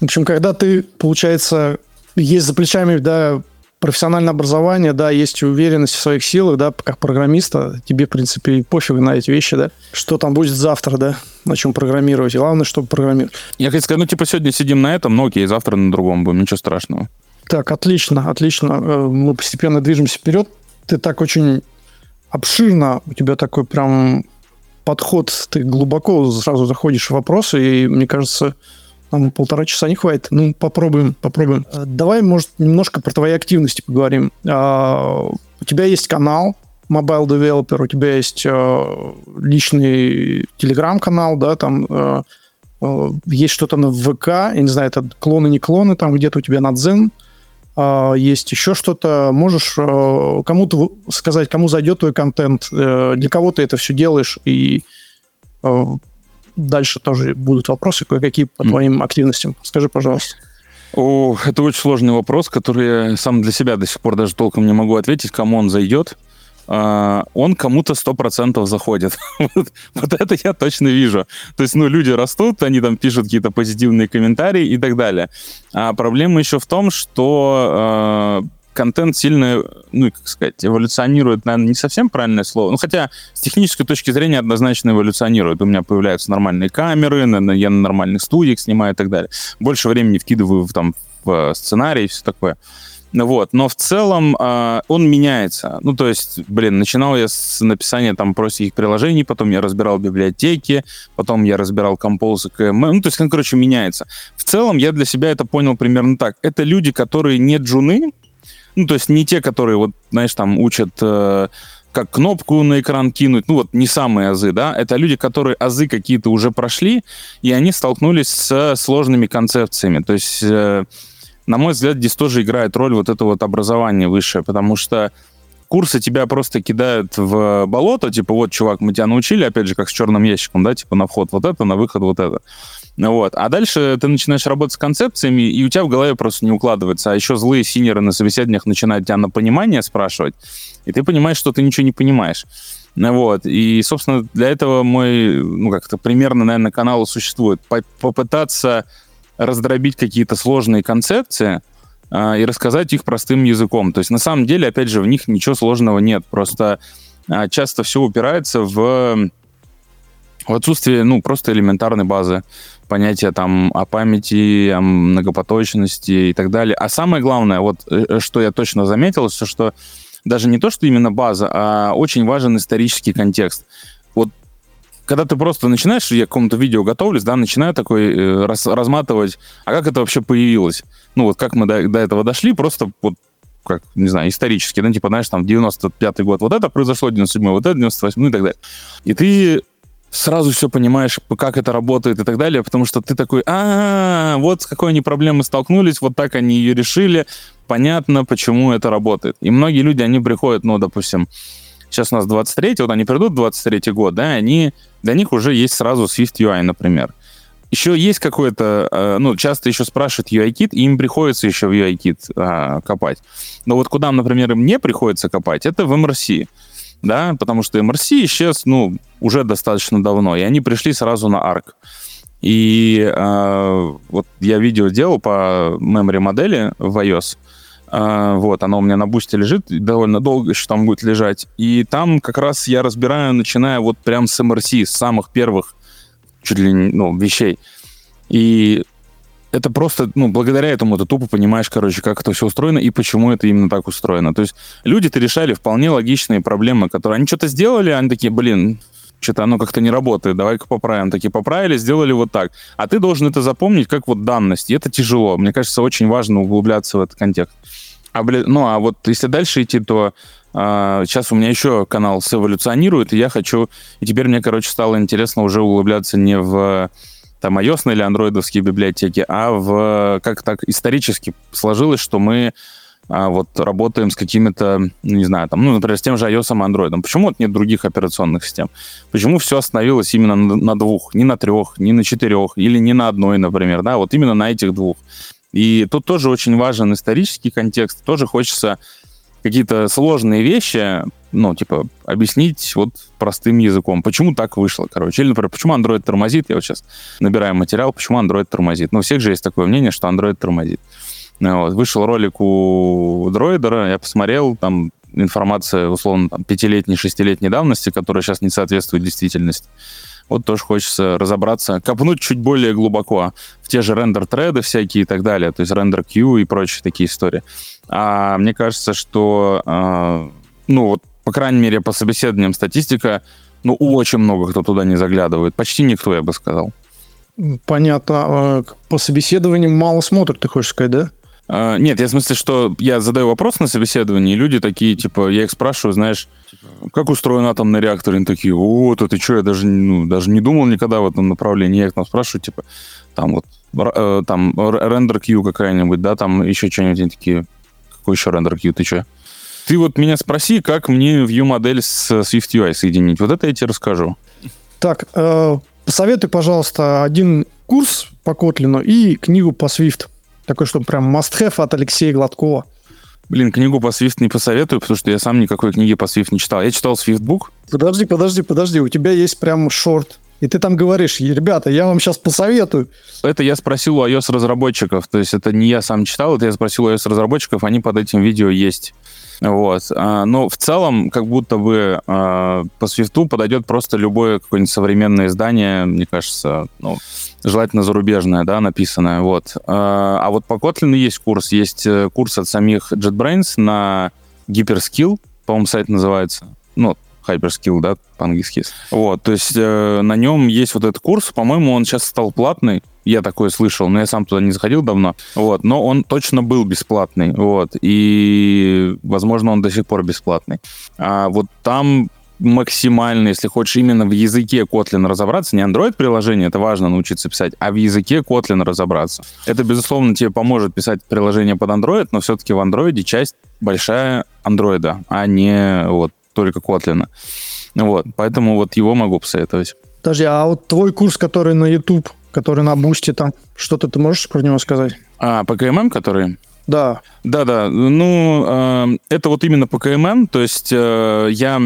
В общем, когда ты, получается, есть за плечами, да, профессиональное образование, да, есть уверенность в своих силах, да, как программиста, тебе, в принципе, пофиг на эти вещи, да, что там будет завтра, да, на чем программировать. Главное, чтобы программировать. Я хотел сказать, ну, типа, сегодня сидим на этом, но окей, завтра на другом будем, ничего страшного. Так, отлично, отлично. Э, мы постепенно движемся вперед. Ты так очень обширно, у тебя такой прям подход, ты глубоко сразу заходишь в вопросы, и, мне кажется, нам полтора часа не хватит. Ну, попробуем, попробуем. Э, давай, может, немножко про твои активности поговорим. А, у тебя есть канал Mobile Developer, у тебя есть э, личный телеграм-канал, да, там есть что-то на ВК, я не знаю, это клоны, не клоны, там где-то у тебя на Дзен, есть еще что-то. Можешь кому-то сказать, кому зайдет твой контент, для кого ты это все делаешь, и дальше тоже будут вопросы кое-какие по твоим активностям. Скажи, пожалуйста. О, это очень сложный вопрос, который я сам для себя до сих пор даже толком не могу ответить, кому он зайдет. Uh, он кому-то сто процентов заходит. <laughs> вот, вот это я точно вижу. То есть, ну, люди растут, они там пишут какие-то позитивные комментарии и так далее. А проблема еще в том, что uh, контент сильно, ну, как сказать, эволюционирует, наверное, не совсем правильное слово. Ну, хотя с технической точки зрения однозначно эволюционирует. У меня появляются нормальные камеры, я на нормальных студиях снимаю и так далее. Больше времени вкидываю в, там, в сценарий и все такое. Вот, но в целом э, он меняется. Ну, то есть, блин, начинал я с написания там простеньких приложений, потом я разбирал библиотеки, потом я разбирал композы КМ. Ну, то есть, он, короче, меняется. В целом я для себя это понял примерно так. Это люди, которые не джуны, ну, то есть не те, которые, вот, знаешь, там учат э, как кнопку на экран кинуть, ну вот не самые азы, да, это люди, которые азы какие-то уже прошли, и они столкнулись с сложными концепциями. То есть, э, на мой взгляд, здесь тоже играет роль вот это вот образование высшее, потому что курсы тебя просто кидают в болото, типа, вот, чувак, мы тебя научили, опять же, как с черным ящиком, да, типа, на вход вот это, на выход вот это. Вот. А дальше ты начинаешь работать с концепциями, и у тебя в голове просто не укладывается. А еще злые синеры на собеседованиях начинают тебя на понимание спрашивать, и ты понимаешь, что ты ничего не понимаешь. Вот. И, собственно, для этого мой, ну, как-то примерно, наверное, канал существует. Попытаться раздробить какие-то сложные концепции, а, и рассказать их простым языком. То есть на самом деле, опять же, в них ничего сложного нет. Просто а, часто все упирается в, в отсутствие, ну, просто элементарной базы понятия там о памяти, о многопоточности и так далее. А самое главное, вот э, что я точно заметил, что даже не то, что именно база, а очень важен исторический контекст. Когда ты просто начинаешь, я к какому-то видео готовлюсь, да, начинаю такой э, раз, разматывать, а как это вообще появилось? ну вот как мы до, до этого дошли, просто вот как, не знаю, исторически, ну, типа, знаешь, там, 95-й год вот это произошло, 97-й вот это, 98-й, ну и так далее. И ты сразу все понимаешь, как это работает и так далее, потому что ты такой, а, вот с какой они проблемой столкнулись, вот так они ее решили, понятно, почему это работает. И многие люди, они приходят, ну, допустим, сейчас у нас 23 вот они придут 23 год, да, они, для них уже есть сразу Swift UI, например. Еще есть какое-то, э, ну, часто еще спрашивают UI-кит, и им приходится еще в UI-кит а, копать. Но вот куда, например, им не приходится копать, это в MRC, да, потому что MRC исчез, ну, уже достаточно давно, и они пришли сразу на ARC. И э, вот я видео делал по memory модели в iOS, вот, оно у меня на бусте лежит, довольно долго еще там будет лежать. И там как раз я разбираю, начиная вот прям с MRC, с самых первых чуть ли не, ну, вещей. И это просто, ну, благодаря этому ты тупо понимаешь, короче, как это все устроено и почему это именно так устроено. То есть люди-то решали вполне логичные проблемы, которые... Они что-то сделали, они такие, блин, что-то оно как-то не работает, давай-ка поправим. Такие поправили, сделали вот так. А ты должен это запомнить как вот данность, и это тяжело. Мне кажется, очень важно углубляться в этот контекст. А, блин, ну, а вот если дальше идти, то а, сейчас у меня еще канал сэволюционирует, и я хочу... И теперь мне, короче, стало интересно уже углубляться не в там iOS или андроидовские библиотеки, а в как так исторически сложилось, что мы вот работаем с какими-то, ну, не знаю, там, ну, например, с тем же iOS и Android. Почему вот нет других операционных систем? Почему все остановилось именно на двух, не на трех, не на четырех, или не на одной, например, да, вот именно на этих двух? И тут тоже очень важен исторический контекст, тоже хочется какие-то сложные вещи, ну, типа, объяснить вот простым языком. Почему так вышло, короче. Или, например, почему Android тормозит. Я вот сейчас набираю материал, почему Android тормозит. Ну, у всех же есть такое мнение, что Android тормозит. Ну, вот. Вышел ролик у дроидера, я посмотрел, там информация, условно, там, пятилетней, шестилетней давности, которая сейчас не соответствует действительности. Вот тоже хочется разобраться, копнуть чуть более глубоко в те же рендер-треды всякие и так далее, то есть рендер queue и прочие такие истории. А мне кажется, что, э, ну вот, по крайней мере, по собеседованиям статистика, ну, очень много кто туда не заглядывает. Почти никто, я бы сказал. Понятно. А, по собеседованиям мало смотрят, ты хочешь сказать, да? А, нет, я в смысле, что я задаю вопрос на собеседовании, и люди такие, типа, я их спрашиваю, знаешь, как устроен атомный реактор? Они такие, о, то ты что, я даже, ну, даже не думал никогда в этом направлении. Я их там спрашиваю, типа, там вот, э, там, рендер Q какая-нибудь, да, там еще что-нибудь, они такие, какой еще рендер Q, ты что? Ты вот меня спроси, как мне View-модель с Swift UI соединить. Вот это я тебе расскажу. Так, э, посоветуй, пожалуйста, один курс по Kotlin и книгу по Swift. Такой, что прям must-have от Алексея Гладкова. Блин, книгу по Swift не посоветую, потому что я сам никакой книги по Swift не читал. Я читал Swiftbook. Подожди, подожди, подожди. У тебя есть прям шорт. И ты там говоришь, ребята, я вам сейчас посоветую. Это я спросил у iOS-разработчиков. То есть это не я сам читал, это я спросил у iOS-разработчиков, они под этим видео есть. Вот. А, но в целом, как будто бы а, по Swift подойдет просто любое какое-нибудь современное издание, мне кажется, ну, желательно зарубежное, да, написанное, вот. А, а вот по Kotlin есть курс, есть э, курс от самих JetBrains на Hyperskill, по-моему, сайт называется, ну, Hyperskill, да, по-английски. Вот, то есть э, на нем есть вот этот курс, по-моему, он сейчас стал платный, я такое слышал, но я сам туда не заходил давно, вот, но он точно был бесплатный, вот, и, возможно, он до сих пор бесплатный. А вот там максимально, если хочешь именно в языке Kotlin разобраться, не Android-приложение, это важно научиться писать, а в языке Kotlin разобраться. Это, безусловно, тебе поможет писать приложение под Android, но все-таки в Android часть большая Android, а не вот только Kotlin. Вот, поэтому вот его могу посоветовать. Подожди, а вот твой курс, который на YouTube, который на Бусти там, что-то ты можешь про него сказать? А, по KMM, который? Да. Да-да, ну, э, это вот именно по KMM, то есть э, я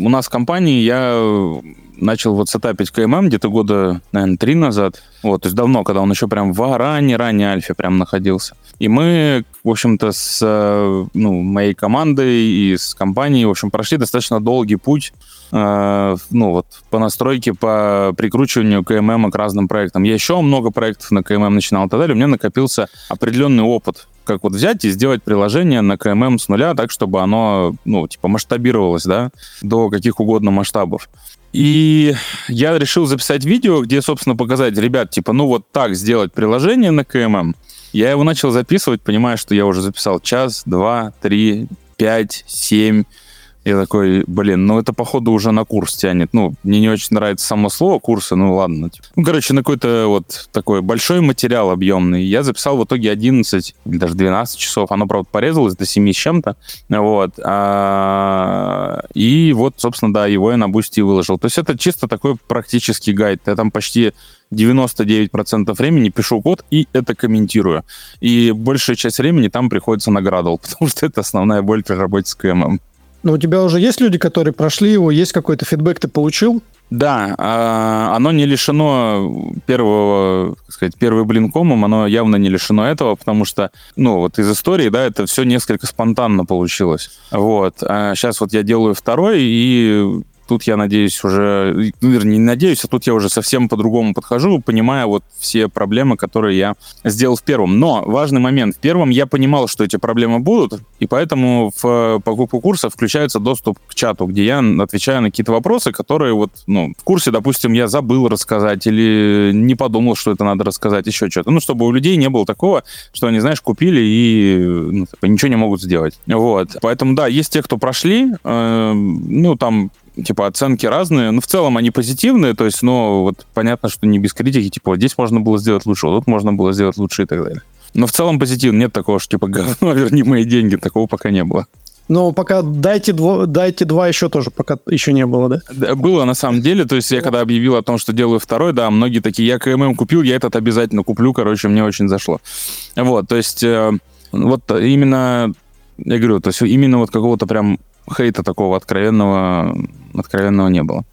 у нас в компании я э, начал вот сетапить KMM где-то года, наверное, три назад. Вот, то есть давно, когда он еще прям в ранней-ранней альфе прям находился. И мы, в общем-то, с э, ну, моей командой и с компанией, в общем, прошли достаточно долгий путь э, ну, вот, по настройке, по прикручиванию КММ к разным проектам. Я еще много проектов на КММ начинал и так далее. У меня накопился определенный опыт как вот взять и сделать приложение на КММ с нуля так, чтобы оно, ну, типа, масштабировалось, да, до каких угодно масштабов. И я решил записать видео, где, собственно, показать, ребят, типа, ну вот так сделать приложение на КММ. Я его начал записывать, понимая, что я уже записал час, два, три, пять, семь, я такой, блин, ну это походу уже на курс тянет. Ну, мне не очень нравится само слово курсы, ну ладно. Типа. Ну, короче, на какой-то вот такой большой материал объемный. Я записал в итоге 11 или даже 12 часов. Оно, правда, порезалось до 7 с чем-то. Вот. А, и вот, собственно, да, его я на бусти выложил. То есть это чисто такой практический гайд. Я там почти 99% времени пишу код и это комментирую. И большая часть времени там приходится на Gradle, <laughs> потому что это основная боль при работе с КММ. Но у тебя уже есть люди, которые прошли его, есть какой-то фидбэк ты получил? Да, а, оно не лишено первого, так сказать, первый блинкомом, оно явно не лишено этого, потому что, ну, вот из истории, да, это все несколько спонтанно получилось. Вот. А сейчас вот я делаю второй, и тут я надеюсь уже, ну, вернее, не надеюсь, а тут я уже совсем по-другому подхожу, понимая вот все проблемы, которые я сделал в первом. Но важный момент. В первом я понимал, что эти проблемы будут, и поэтому в покупку курса включается доступ к чату, где я отвечаю на какие-то вопросы, которые вот, ну, в курсе, допустим, я забыл рассказать или не подумал, что это надо рассказать, еще что-то. Ну, чтобы у людей не было такого, что они, знаешь, купили и ну, типа, ничего не могут сделать. Вот. Поэтому, да, есть те, кто прошли, э, ну, там типа, оценки разные. Ну, в целом они позитивные, то есть, ну, вот понятно, что не без критики, типа, вот здесь можно было сделать лучше, вот тут можно было сделать лучше и так далее. Но в целом позитивно. Нет такого, что, типа, <laughs> говно, верни мои деньги. Такого пока не было. Но пока дайте, дво, дайте два еще тоже, пока еще не было, да? Было на самом деле. То есть я когда объявил о том, что делаю второй, да, многие такие, я КММ купил, я этот обязательно куплю. Короче, мне очень зашло. Вот, то есть э, вот именно, я говорю, то есть именно вот какого-то прям хейта такого откровенного, откровенного не было.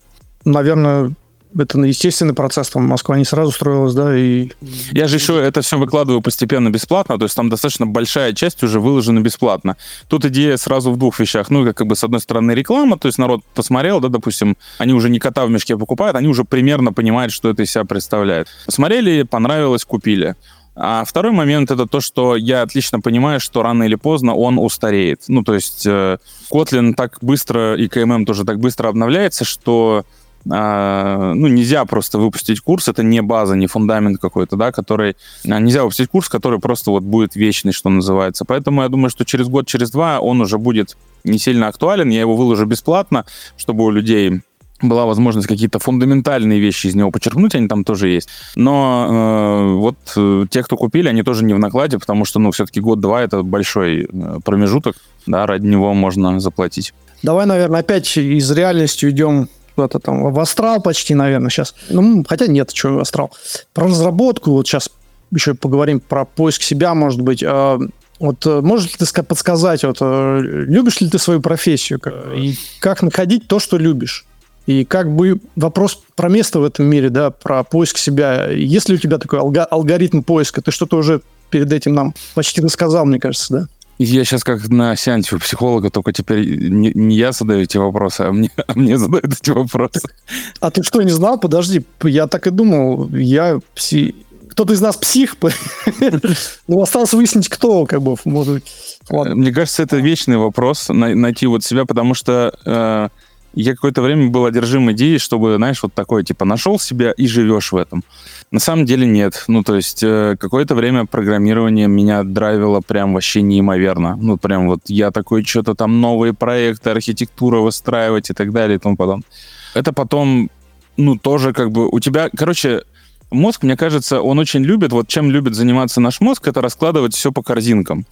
Наверное, это естественный процесс, там Москва не сразу строилась, да, и... Я же еще это все выкладываю постепенно бесплатно, то есть там достаточно большая часть уже выложена бесплатно. Тут идея сразу в двух вещах. Ну, как бы, с одной стороны, реклама, то есть народ посмотрел, да, допустим, они уже не кота в мешке покупают, они уже примерно понимают, что это из себя представляет. Посмотрели, понравилось, купили. А второй момент это то, что я отлично понимаю, что рано или поздно он устареет. Ну, то есть э, Kotlin так быстро и KMM тоже так быстро обновляется, что а, ну, нельзя просто выпустить курс, это не база, не фундамент какой-то, да, который... А, нельзя выпустить курс, который просто вот будет вечный, что называется. Поэтому я думаю, что через год, через два он уже будет не сильно актуален, я его выложу бесплатно, чтобы у людей была возможность какие-то фундаментальные вещи из него подчеркнуть, они там тоже есть. Но э, вот э, те, кто купили, они тоже не в накладе, потому что, ну, все-таки год-два это большой э, промежуток, да, ради него можно заплатить. Давай, наверное, опять из реальности уйдем куда-то там в астрал почти, наверное, сейчас. Ну, хотя нет, что астрал. Про разработку вот сейчас еще поговорим про поиск себя, может быть. А, вот э, можешь ли ты подсказать, вот, э, любишь ли ты свою профессию? И как находить то, что любишь? И как бы вопрос про место в этом мире, да, про поиск себя. Есть ли у тебя такой алгоритм поиска? Ты что-то уже перед этим нам почти рассказал, мне кажется, да? Я сейчас как на сеансе у психолога, только теперь не, не я задаю эти вопросы, а мне, а мне задают эти вопросы. А ты что, не знал? Подожди, я так и думал. Я пси... Кто-то из нас псих, <laughs> ну, осталось выяснить, кто, как бы, может быть. Мне кажется, это вечный вопрос, найти вот себя, потому что э, я какое-то время был одержим идеей, чтобы, знаешь, вот такое, типа, нашел себя и живешь в этом. На самом деле нет. Ну, то есть э, какое-то время программирование меня драйвило прям вообще неимоверно. Ну, прям вот я такой, что-то там новые проекты, архитектура выстраивать и так далее и тому подобное. Это потом, ну, тоже как бы у тебя... Короче, мозг, мне кажется, он очень любит, вот чем любит заниматься наш мозг, это раскладывать все по корзинкам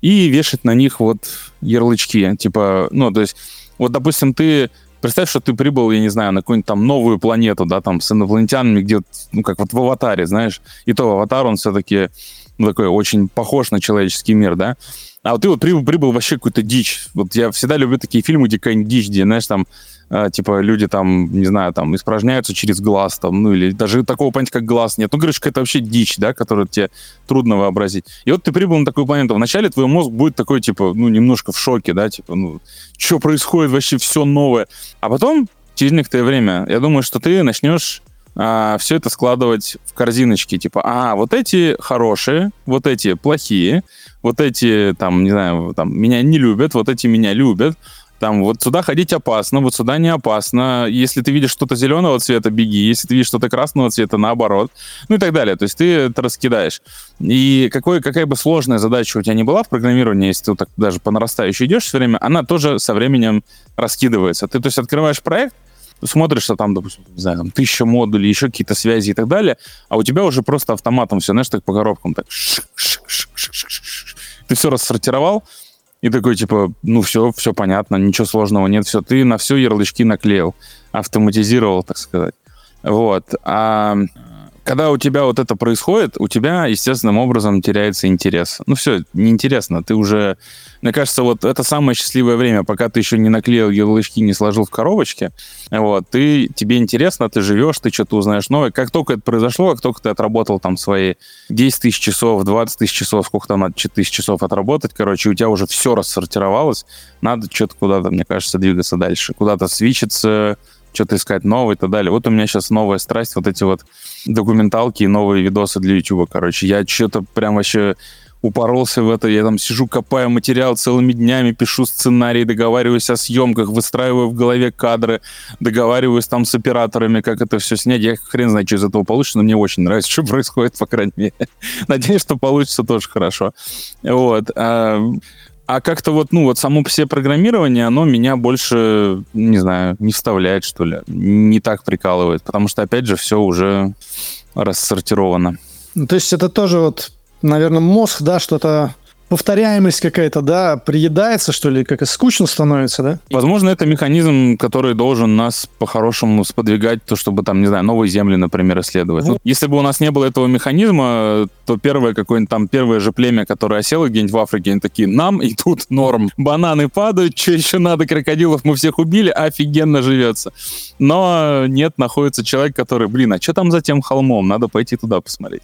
и вешать на них вот ярлычки. Типа, ну, то есть, вот, допустим, ты Представь, что ты прибыл, я не знаю, на какую-нибудь там новую планету, да, там, с инопланетянами, где, ну, как вот в «Аватаре», знаешь, и то «Аватар», он все-таки ну, такой очень похож на человеческий мир, да, а вот ты вот прибыл, прибыл вообще какую-то дичь. Вот я всегда люблю такие фильмы, где какая-нибудь дичь, где, знаешь, там а, типа люди там, не знаю, там испражняются через глаз, там, ну или даже такого понятия, как глаз нет. Ну, короче, это вообще дичь, да, которую тебе трудно вообразить. И вот ты прибыл на такую планету. Вначале твой мозг будет такой, типа, ну, немножко в шоке, да, типа, ну, что происходит, вообще все новое. А потом, через некоторое время, я думаю, что ты начнешь а, все это складывать в корзиночки, типа, а, вот эти хорошие, вот эти плохие, вот эти, там, не знаю, там, меня не любят, вот эти меня любят, там вот сюда ходить опасно, вот сюда не опасно. Если ты видишь что-то зеленого цвета, беги. Если ты видишь что-то красного цвета, наоборот. Ну и так далее. То есть ты это раскидаешь. И какой, какая бы сложная задача у тебя не была в программировании, если ты так даже по нарастающей идешь все время, она тоже со временем раскидывается. Ты, то есть, открываешь проект, смотришь, что там, допустим, не знаю, там тысяча модулей, еще какие-то связи и так далее, а у тебя уже просто автоматом все, знаешь, так по коробкам так. Ты все рассортировал, и такой, типа, ну все, все понятно, ничего сложного нет, все, ты на все ярлычки наклеил, автоматизировал, так сказать. Вот. А когда у тебя вот это происходит, у тебя естественным образом теряется интерес. Ну все, неинтересно. Ты уже, мне кажется, вот это самое счастливое время, пока ты еще не наклеил ярлычки, не сложил в коробочке. Вот, ты, тебе интересно, ты живешь, ты что-то узнаешь новое. Как только это произошло, как только ты отработал там свои 10 тысяч часов, 20 тысяч часов, сколько там надо, тысяч часов отработать, короче, у тебя уже все рассортировалось, надо что-то куда-то, мне кажется, двигаться дальше, куда-то свичиться, что-то искать новое и так далее. Вот у меня сейчас новая страсть, вот эти вот документалки и новые видосы для YouTube, короче. Я что-то прям вообще упоролся в это, я там сижу, копаю материал целыми днями, пишу сценарий, договариваюсь о съемках, выстраиваю в голове кадры, договариваюсь там с операторами, как это все снять. Я хрен знает, что из этого получится, но мне очень нравится, <laughs> что происходит, по крайней мере. Надеюсь, что получится тоже хорошо. Вот. А, как-то вот, ну, вот само по себе программирование, оно меня больше, не знаю, не вставляет, что ли, не так прикалывает, потому что, опять же, все уже рассортировано. Ну, то есть это тоже вот, наверное, мозг, да, что-то повторяемость какая-то, да, приедается, что ли, как и скучно становится, да? Возможно, это механизм, который должен нас по-хорошему сподвигать, то, чтобы там, не знаю, новые земли, например, исследовать. Вот. Если бы у нас не было этого механизма, то первое какое-нибудь там, первое же племя, которое осело где-нибудь в Африке, они такие, нам и тут норм. Бананы падают, что еще надо, крокодилов мы всех убили, офигенно живется. Но нет, находится человек, который, блин, а что там за тем холмом? Надо пойти туда посмотреть.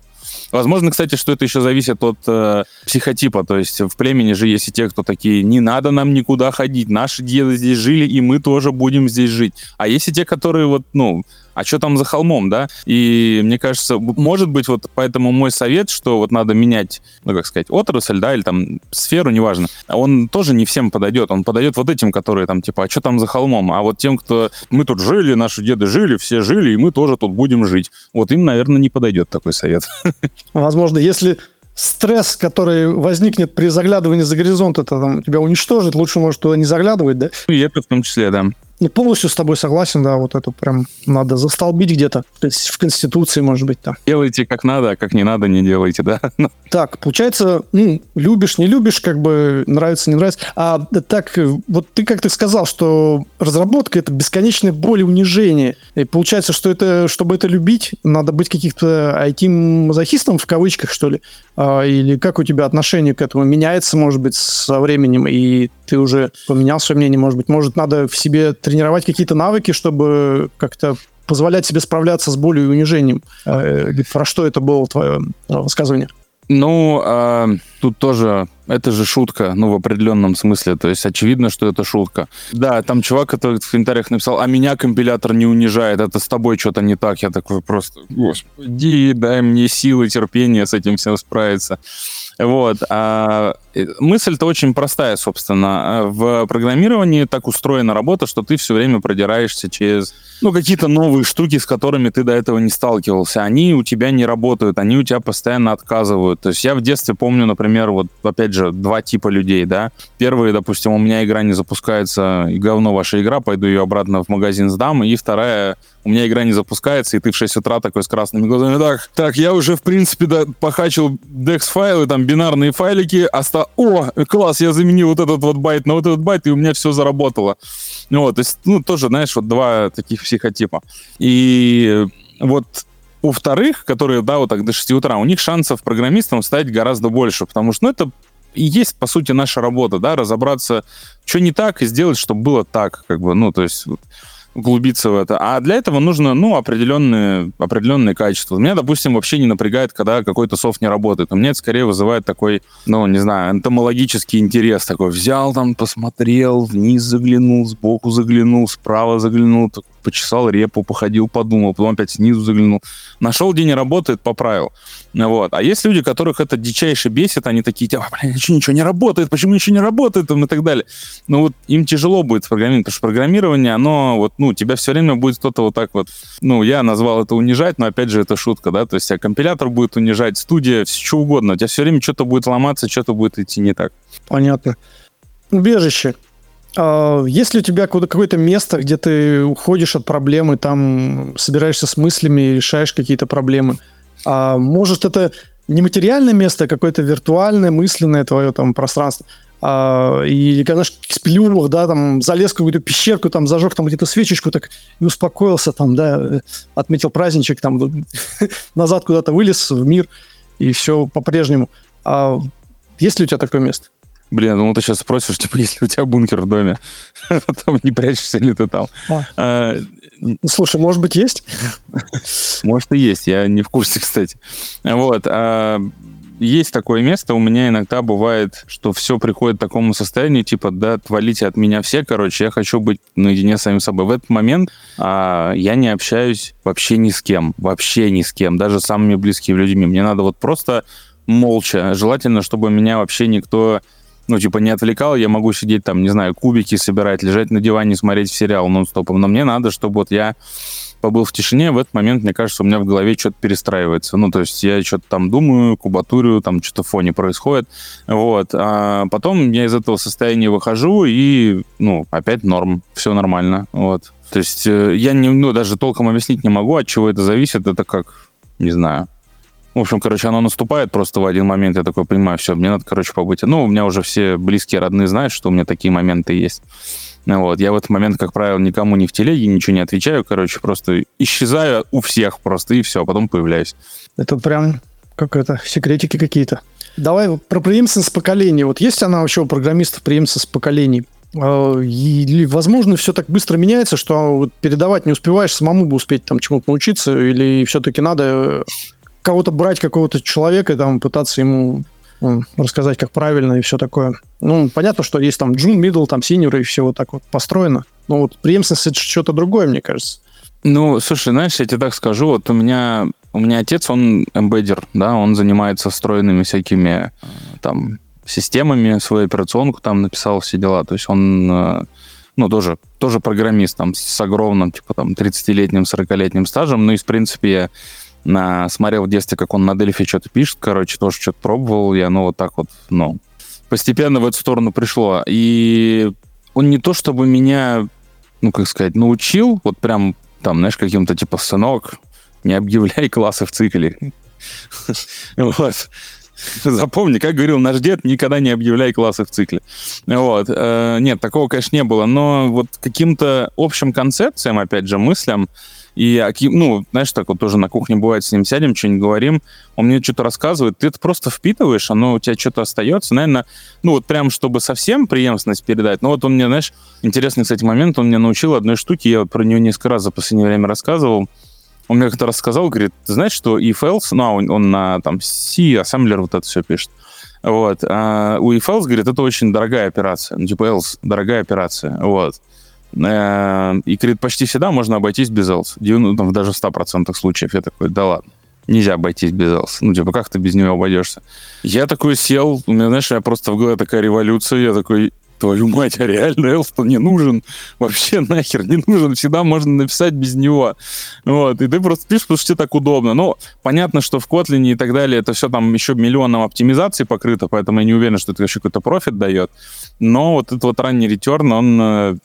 Возможно, кстати, что это еще зависит от э, психотипа. То есть в племени же есть и те, кто такие, не надо нам никуда ходить, наши деды здесь жили, и мы тоже будем здесь жить. А есть и те, которые вот, ну, а что там за холмом, да? И мне кажется, может быть, вот поэтому мой совет, что вот надо менять, ну, как сказать, отрасль, да, или там сферу, неважно, он тоже не всем подойдет. Он подойдет вот этим, которые там, типа, а что там за холмом? А вот тем, кто мы тут жили, наши деды жили, все жили, и мы тоже тут будем жить. Вот им, наверное, не подойдет такой совет. <laughs> Возможно, если стресс, который возникнет при заглядывании за горизонт, это там, тебя уничтожит, лучше, может, туда не заглядывать, да? И это в том числе, да. Не полностью с тобой согласен, да, вот это прям надо застолбить где-то, то есть в Конституции, может быть, там. Делайте как надо, а как не надо, не делайте, да? <laughs> Ну. Так, получается, ну, любишь, не любишь, как бы нравится, не нравится. А так, вот ты как ты сказал, что разработка — это бесконечная боль и унижение. И получается, что это, чтобы это любить, надо быть каких-то IT-мазохистом в кавычках, что ли? А, или как у тебя отношение к этому меняется, может быть, со временем, и ты уже поменял свое мнение, может быть, может, надо в себе тренировать какие-то навыки, чтобы как-то позволять себе справляться с болью и унижением. Э, про что это было твое высказывание? Ну, а, тут тоже это же шутка, ну, в определенном смысле. То есть очевидно, что это шутка. Да, там чувак, который в комментариях написал, а меня компилятор не унижает, это с тобой что-то не так. Я такой просто, господи, дай мне силы, терпения с этим всем справиться. Вот. А мысль-то очень простая, собственно. В программировании так устроена работа, что ты все время продираешься через ну, какие-то новые штуки, с которыми ты до этого не сталкивался. Они у тебя не работают, они у тебя постоянно отказывают. То есть я в детстве помню, например, вот, опять же, два типа людей, да. Первый, допустим, у меня игра не запускается, и говно ваша игра, пойду ее обратно в магазин сдам. И вторая, у меня игра не запускается, и ты в 6 утра такой с красными глазами, так, так, я уже, в принципе, да, похачил DEX-файлы, там, бинарные файлики, оста... О, класс, я заменил вот этот вот байт на вот этот байт, и у меня все заработало. Вот, то есть, ну, тоже, знаешь, вот два таких психотипа. И вот у вторых, которые, да, вот так до 6 утра, у них шансов программистам стать гораздо больше, потому что, ну, это и есть, по сути, наша работа, да, разобраться, что не так, и сделать, чтобы было так, как бы, ну, то есть углубиться в это. А для этого нужно, ну, определенные, определенные качества. Меня, допустим, вообще не напрягает, когда какой-то софт не работает. У меня это скорее вызывает такой, ну, не знаю, энтомологический интерес такой. Взял там, посмотрел, вниз заглянул, сбоку заглянул, справа заглянул, почесал репу, походил, подумал, потом опять снизу заглянул. Нашел, где не работает, поправил. Вот. А есть люди, которых это дичайше бесит, они такие, а, блин, ничего, ничего не работает, почему ничего не работает, и так далее. Ну вот им тяжело будет с программированием, потому что программирование, оно вот, ну, тебя все время будет кто-то вот так вот, ну, я назвал это унижать, но опять же это шутка, да, то есть тебя компилятор будет унижать, студия, все что угодно, у тебя все время что-то будет ломаться, что-то будет идти не так. Понятно. Убежище. А, есть ли у тебя какое-то место, где ты уходишь от проблемы, там собираешься с мыслями и решаешь какие-то проблемы? А, может, это не материальное место, а какое-то виртуальное, мысленное твое там пространство. А, и, конечно, в да, там, залез в какую-то пещерку, там, зажег там где-то свечечку, так и успокоился, там, да, отметил праздничек, там, <laughs> назад куда-то вылез в мир, и все по-прежнему. А есть ли у тебя такое место? Блин, ну ты сейчас спросишь, типа, <laughs> если у тебя бункер в доме, <laughs> потом не прячешься ли ты там. А. А, Слушай, может быть, есть? <laughs> Может и есть, я не в курсе, кстати. Вот. А, есть такое место, у меня иногда бывает, что все приходит к такому состоянию, типа, да, отвалите от меня все, короче, я хочу быть наедине с самим собой. В этот момент а, я не общаюсь вообще ни с кем, вообще ни с кем, даже с самыми близкими людьми. Мне надо вот просто молча, желательно, чтобы меня вообще никто ну, типа, не отвлекал, я могу сидеть там, не знаю, кубики собирать, лежать на диване, смотреть сериал нон-стопом, но мне надо, чтобы вот я побыл в тишине, в этот момент, мне кажется, у меня в голове что-то перестраивается. Ну, то есть я что-то там думаю, кубатурю, там что-то в фоне происходит. Вот. А потом я из этого состояния выхожу, и, ну, опять норм, все нормально. Вот. То есть э, я не, ну, даже толком объяснить не могу, от чего это зависит. Это как, не знаю, В общем, короче, оно наступает просто в один момент, я такой понимаю, все, мне надо, короче, побыть. Ну, у меня уже все близкие, родные знают, что у меня такие моменты есть. Вот, я в этот момент, как правило, никому не в телеге, ничего не отвечаю, короче, просто исчезаю у всех просто, и все, а потом появляюсь. Это прям как это, секретики какие-то. Давай про преемственность поколений. Вот есть она вообще у программистов преемственность поколений? А, или, возможно, все так быстро меняется, что передавать не успеваешь, самому бы успеть там чему-то научиться, или все-таки надо э, кого-то брать, какого-то человека, и там пытаться ему ну, рассказать, как правильно и все такое. Ну, понятно, что есть там джун, middle, там senior и все вот так вот построено. Но вот преемственность это что-то другое, мне кажется. Ну, слушай, знаешь, я тебе так скажу, вот у меня, у меня отец, он эмбеддер, да, он занимается встроенными всякими э, там системами, свою операционку там написал все дела, то есть он, э, ну, тоже, тоже программист там с огромным, типа там 30-летним, 40-летним стажем, ну и, в принципе, я на, смотрел в детстве, как он на Дельфи что-то пишет, короче, тоже что-то пробовал, я, ну, вот так вот, ну, постепенно в эту сторону пришло, и он не то чтобы меня, ну, как сказать, научил, вот прям там, знаешь, каким-то типа сынок, не объявляй классы в цикле. <laughs> Вот. Запомни, как говорил наш дед, никогда не объявляй классы в цикле. Вот. Э, нет, такого, конечно, не было. Но вот каким-то общим концепциям, опять же, мыслям, и, ну, знаешь, так вот тоже на кухне бывает, с ним сядем, что-нибудь говорим, он мне что-то рассказывает, ты это просто впитываешь, оно у тебя что-то остается, наверное, ну, вот прям, чтобы совсем преемственность передать, ну, вот он мне, знаешь, интересный, кстати, момент, он меня научил одной штуке, я про нее несколько раз за последнее время рассказывал, он мне как-то рассказал, говорит, ты знаешь, что if else, ну, а он, он на там C, ассемблер вот это все пишет, вот, а у if else, говорит, это очень дорогая операция, ну, типа else, дорогая операция, вот, и, говорит, почти всегда можно обойтись без else. Ну, там, даже в 100% случаев я такой, да ладно, нельзя обойтись без else. Ну, типа, как ты без него обойдешься? Я такой сел, у меня, знаешь, я просто в голове такая революция, я такой, твою мать, а реально else-то не нужен. Вообще нахер не нужен. Всегда можно написать без него. Вот. И ты просто пишешь, потому что тебе так удобно. Ну, понятно, что в Kotlin и так далее это все там еще миллионом оптимизаций покрыто, поэтому я не уверен, что это еще какой-то профит дает. Но вот этот вот ранний ретерн, он э,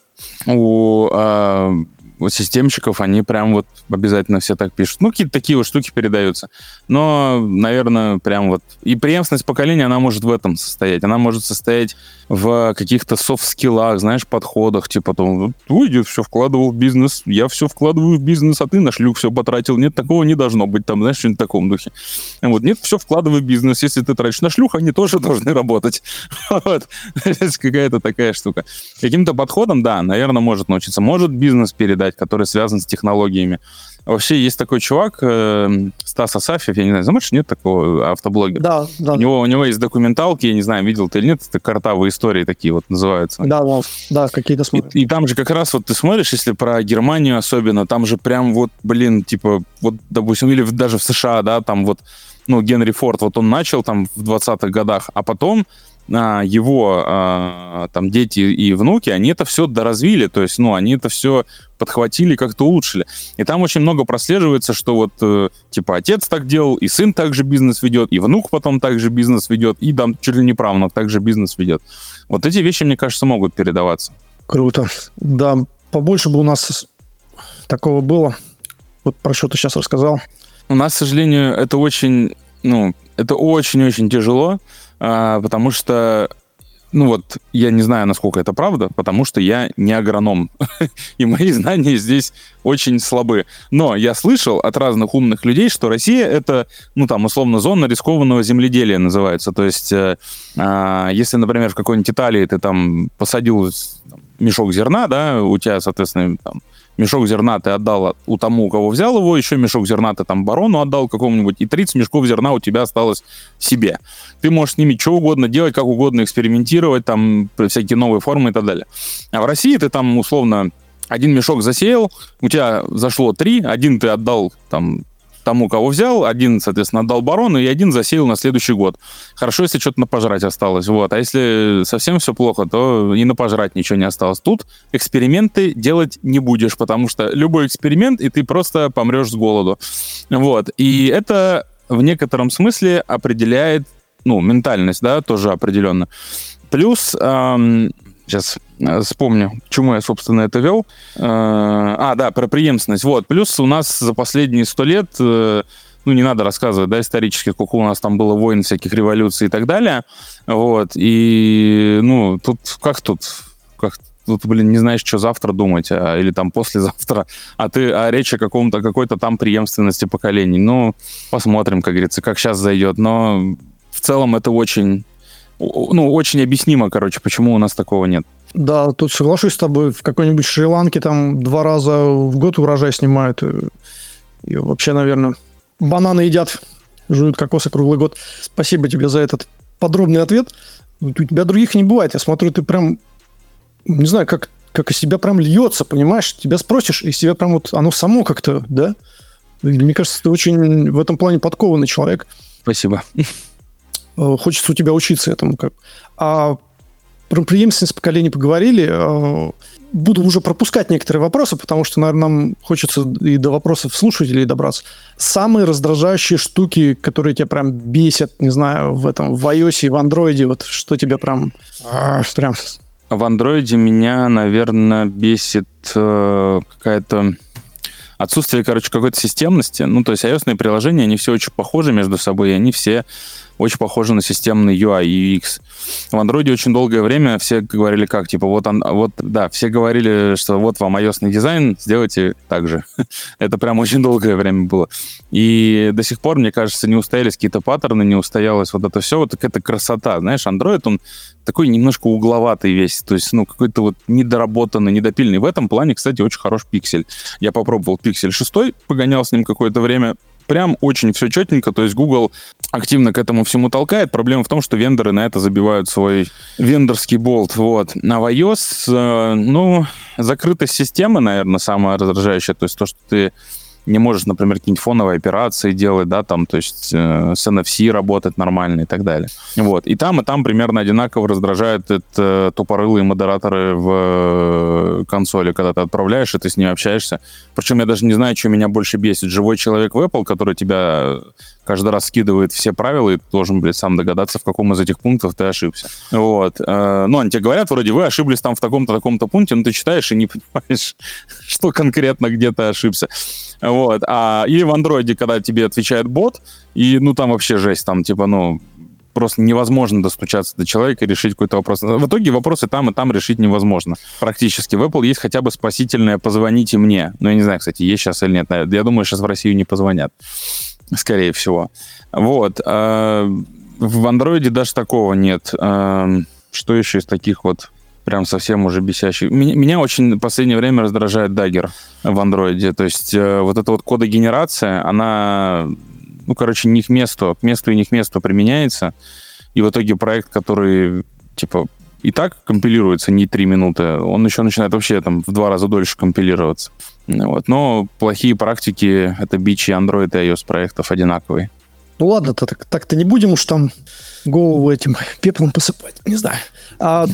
у э, системщиков, они прям вот обязательно все так пишут. Ну, какие-то такие вот штуки передаются. Но, наверное, прям вот... И преемственность поколения, она может в этом состоять. Она может состоять в каких-то софт-скиллах, знаешь, подходах, типа, там, уйдет, все вкладывал в бизнес, я все вкладываю в бизнес, а ты на шлюх все потратил. Нет, такого не должно быть, там, знаешь, что-нибудь в таком духе. Вот, нет, все вкладываю в бизнес. Если ты тратишь на шлюх, они тоже должны работать. <laughs> Вот. Какая-то такая штука. Каким-то подходом, да, наверное, может научиться. Может бизнес передать, который связан с технологиями. Вообще есть такой чувак, э, Стас Асафьев, я не знаю, знаешь, нет такого автоблогера? Да, да. У него, у него есть документалки, я не знаю, видел ты или нет, это картавые истории такие вот называются. Да, да, да какие-то смотрю. И, и там же как раз вот ты смотришь, если про Германию особенно, там же прям вот, блин, типа, вот, допустим, или даже в США, да, там вот, ну, Генри Форд, вот он начал там в 20-х годах, а потом его а, там дети и внуки, они это все доразвили, то есть, ну, они это все подхватили, как-то улучшили. И там очень много прослеживается, что вот, э, типа, отец так делал, и сын также бизнес ведет, и внук потом также бизнес ведет, и там чуть ли не правнук также бизнес ведет. Вот эти вещи, мне кажется, могут передаваться. Круто. Да, побольше бы у нас такого было. Вот про что ты сейчас рассказал. У нас, к сожалению, это очень, ну, это очень-очень тяжело, а, потому что ну вот, я не знаю, насколько это правда, потому что я не агроном, <laughs> и мои знания здесь очень слабы. Но я слышал от разных умных людей, что Россия это, ну там, условно, зона рискованного земледелия называется. То есть, э, э, если, например, в какой-нибудь Италии ты там посадил мешок зерна, да, у тебя, соответственно, там, мешок зерна ты отдал у тому, у кого взял его, еще мешок зерна ты там барону отдал какому-нибудь, и 30 мешков зерна у тебя осталось себе. Ты можешь с ними что угодно делать, как угодно экспериментировать, там всякие новые формы и так далее. А в России ты там условно один мешок засеял, у тебя зашло три, один ты отдал там тому, кого взял, один, соответственно, отдал барону, и один засеял на следующий год. Хорошо, если что-то на пожрать осталось, вот. А если совсем все плохо, то и на пожрать ничего не осталось. Тут эксперименты делать не будешь, потому что любой эксперимент, и ты просто помрешь с голоду. Вот. И это в некотором смысле определяет, ну, ментальность, да, тоже определенно. Плюс эм, Сейчас э, вспомню, чему я, собственно, это вел. Э, а, да, про преемственность. Вот. Плюс у нас за последние сто лет э, ну, не надо рассказывать, да, исторически, сколько у нас там было войн, всяких революций и так далее, вот, и, ну, тут, как тут, как тут, блин, не знаешь, что завтра думать, а, или там послезавтра, а ты, а речь о каком-то, какой-то там преемственности поколений. Ну, посмотрим, как говорится, как сейчас зайдет, но в целом это очень, ну, очень объяснимо, короче, почему у нас такого нет. Да, тут соглашусь с тобой. В какой-нибудь Шри-Ланке там два раза в год урожай снимают. И вообще, наверное, бананы едят, жуют кокосы круглый год. Спасибо тебе за этот подробный ответ. У тебя других не бывает. Я смотрю, ты прям, не знаю, как, как из себя прям льется, понимаешь? Тебя спросишь, и из себя прям вот оно само как-то, да? Мне кажется, ты очень в этом плане подкованный человек. Спасибо. Э, хочется у тебя учиться этому. Как. А про преемственность поколений поговорили. Э, буду уже пропускать некоторые вопросы, потому что, наверное, нам хочется и до вопросов слушателей добраться. Самые раздражающие штуки, которые тебя прям бесят, не знаю, в этом, в iOS и в Android, вот что тебя прям... А, прям... В Android меня, наверное, бесит э, какая-то отсутствие, короче, какой-то системности. Ну, то есть iOS приложения, они все очень похожи между собой, и они все очень похожи на системный UI UX. В Android очень долгое время все говорили как, типа, вот, вот да, все говорили, что вот вам ios дизайн, сделайте так же. <laughs> Это прям очень долгое время было. И до сих пор, мне кажется, не устоялись какие-то паттерны, не устоялось вот это все, вот какая-то красота. Знаешь, Android, он такой немножко угловатый весь, то есть, ну, какой-то вот недоработанный, недопильный. В этом плане, кстати, очень хорош пиксель. Я попробовал пиксель 6, погонял с ним какое-то время, прям очень все четенько, то есть Google активно к этому всему толкает. Проблема в том, что вендоры на это забивают свой вендорский болт, вот. А в iOS, э, ну, закрытость системы, наверное, самая раздражающая, то есть то, что ты не можешь, например, какие-нибудь фоновые операции делать, да, там, то есть э, с NFC работать нормально и так далее. Вот. И там, и там примерно одинаково раздражают это э, тупорылые модераторы в э, консоли, когда ты отправляешь, и ты с ними общаешься. Причем я даже не знаю, что меня больше бесит. Живой человек в Apple, который тебя каждый раз скидывает все правила, и ты должен, блядь, сам догадаться, в каком из этих пунктов ты ошибся. Вот. Ну, они тебе говорят, вроде, вы ошиблись там в таком-то, таком-то пункте, но ты читаешь и не <laughs> понимаешь, что конкретно где ты ошибся. Вот. А, или в андроиде, когда тебе отвечает бот, и, ну, там вообще жесть, там, типа, ну, просто невозможно достучаться до человека и решить какой-то вопрос. В итоге вопросы там и там решить невозможно. Практически. В Apple есть хотя бы спасительное «позвоните мне». Ну, я не знаю, кстати, есть сейчас или нет. Я думаю, сейчас в Россию не позвонят скорее всего. Вот. А, в андроиде даже такого нет. А, что еще из таких вот прям совсем уже бесящих? Меня, меня очень в последнее время раздражает Dagger в андроиде. То есть э, вот эта вот кодогенерация, она, ну, короче, не к месту, к месту и не к месту применяется. И в итоге проект, который, типа, и так компилируется не три минуты, он еще начинает вообще там в два раза дольше компилироваться. Вот. Но плохие практики — это бичи Android и iOS проектов одинаковые. Ну ладно, то так, так-то не будем уж там голову этим <laughs> пеплом посыпать, не знаю. А,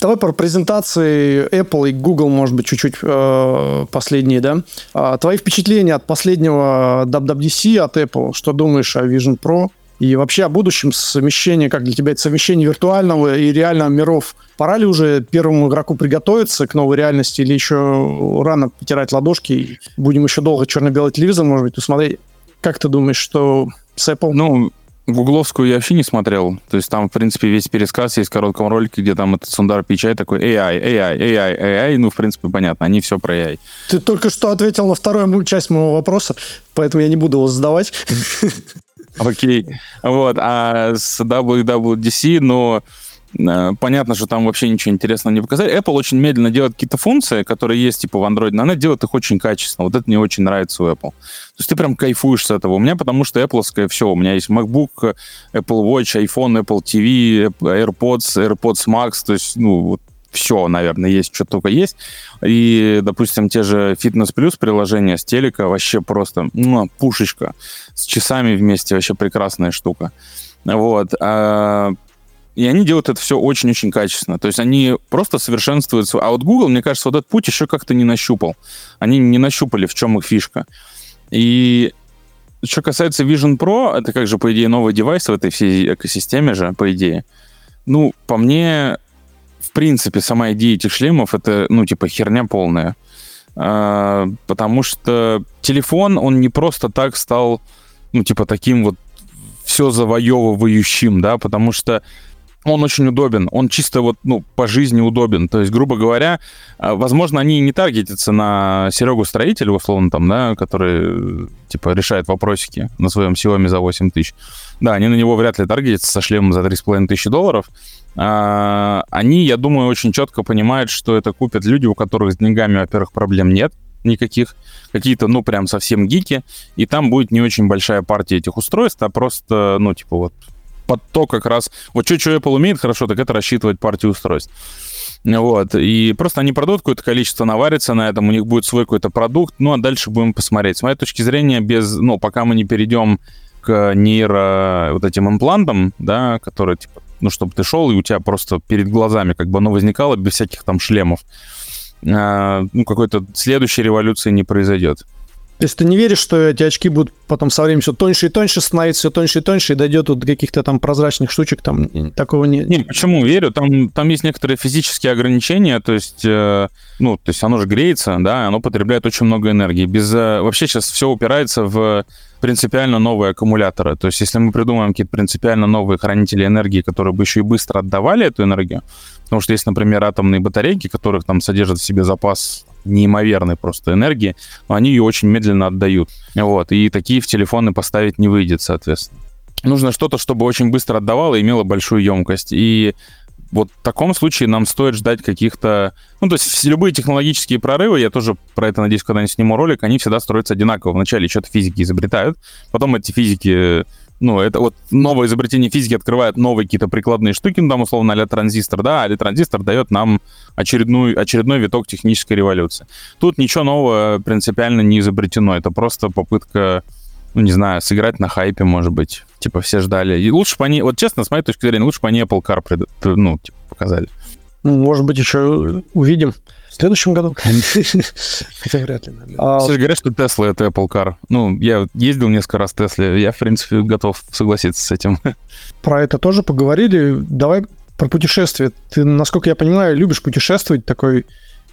давай про презентации Apple и Google, может быть, чуть-чуть э, последние, да? А, твои впечатления от последнего WWDC от Apple, что думаешь о Vision Pro? И вообще о будущем совмещении, как для тебя это совмещение виртуального и реального миров. Пора ли уже первому игроку приготовиться к новой реальности или еще рано потирать ладошки и будем еще долго черно-белый телевизор, может быть, усмотреть? Как ты думаешь, что с Apple? Ну, Гугловскую я вообще не смотрел. То есть там, в принципе, весь пересказ есть в коротком ролике, где там этот Сундар Пичай такой AI, AI, AI, AI. Ну, в принципе, понятно, они все про AI. Ты только что ответил на вторую часть моего вопроса, поэтому я не буду его задавать. <laughs> Окей. Вот. А с WWDC, ну, э, понятно, что там вообще ничего интересного не показали. Apple очень медленно делает какие-то функции, которые есть, типа, в Android, но она делает их очень качественно. Вот это мне очень нравится у Apple. То есть ты прям кайфуешь с этого. У меня потому что Apple все. У меня есть MacBook, Apple Watch, iPhone, Apple TV, AirPods, AirPods Max. То есть, ну, вот все, наверное, есть, что только есть. И, допустим, те же Fitness Plus приложения с телека вообще просто ну, пушечка. С часами вместе вообще прекрасная штука. Вот. А, и они делают это все очень-очень качественно. То есть они просто совершенствуют... А вот Google, мне кажется, вот этот путь еще как-то не нащупал. Они не нащупали, в чем их фишка. И что касается Vision Pro, это как же, по идее, новый девайс в этой всей экосистеме же, по идее. Ну, по мне, в принципе, сама идея этих шлемов это, ну, типа, херня полная. А, потому что телефон, он не просто так стал ну, типа, таким вот все завоевывающим, да, потому что он очень удобен, он чисто вот, ну, по жизни удобен. То есть, грубо говоря, а, возможно, они не таргетятся на Серегу строителя, условно, там, да, который, типа, решает вопросики на своем Xiaomi за 8 тысяч. Да, они на него вряд ли таргетятся со шлемом за 3,5 тысячи долларов. А, они, я думаю, очень четко понимают, что это купят люди, у которых с деньгами, во-первых, проблем нет никаких, какие-то, ну, прям совсем гики, и там будет не очень большая партия этих устройств, а просто, ну, типа вот под то как раз... Вот что, что Apple умеет хорошо, так это рассчитывать партию устройств. Вот, и просто они продадут какое-то количество, наварятся на этом, у них будет свой какой-то продукт, ну, а дальше будем посмотреть. С моей точки зрения, без, ну, пока мы не перейдем к нейро вот этим имплантам, да, которые, типа, ну, чтобы ты шел, и у тебя просто перед глазами как бы оно возникало без всяких там шлемов, а, ну, какой-то следующей революции не произойдет. То есть ты не веришь, что эти очки будут потом со временем все тоньше и тоньше становиться, все тоньше и тоньше, и дойдет до каких-то там прозрачных штучек, там такого нет? Не, почему верю? Там, там есть некоторые физические ограничения, то есть, э, ну, то есть оно же греется, да, оно потребляет очень много энергии. Без, э, вообще сейчас все упирается в принципиально новые аккумуляторы. То есть если мы придумаем какие-то принципиально новые хранители энергии, которые бы еще и быстро отдавали эту энергию, потому что есть, например, атомные батарейки, которых там содержат в себе запас неимоверной просто энергии, но они ее очень медленно отдают. Вот, и такие в телефоны поставить не выйдет, соответственно. Нужно что-то, чтобы очень быстро отдавало и имело большую емкость. И вот в таком случае нам стоит ждать каких-то... Ну, то есть любые технологические прорывы, я тоже про это, надеюсь, когда-нибудь сниму ролик, они всегда строятся одинаково. Вначале что-то физики изобретают, потом эти физики ну, это вот новое изобретение физики открывает новые какие-то прикладные штуки, ну, там, условно, а транзистор, да, а транзистор дает нам очередную, очередной виток технической революции. Тут ничего нового принципиально не изобретено, это просто попытка, ну, не знаю, сыграть на хайпе, может быть. Типа, все ждали. И лучше бы они, вот честно, с моей точки зрения, лучше бы они Apple Car, ну, типа, показали. Ну, может быть, еще увидим. В следующем году? Хотя вряд ли. А... Все говорят, что Tesla это Apple Car. Ну, я ездил несколько раз в Тесле, я, в принципе, готов согласиться с этим. Про это тоже поговорили. Давай про путешествие. Ты, насколько я понимаю, любишь путешествовать, такой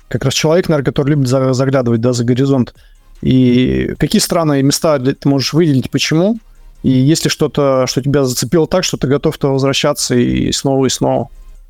как раз человек, наверное, который любит заглядывать да, за горизонт. И какие страны и места ты можешь выделить, почему? И есть ли что-то, что тебя зацепило так, что ты готов туда возвращаться и снова и снова?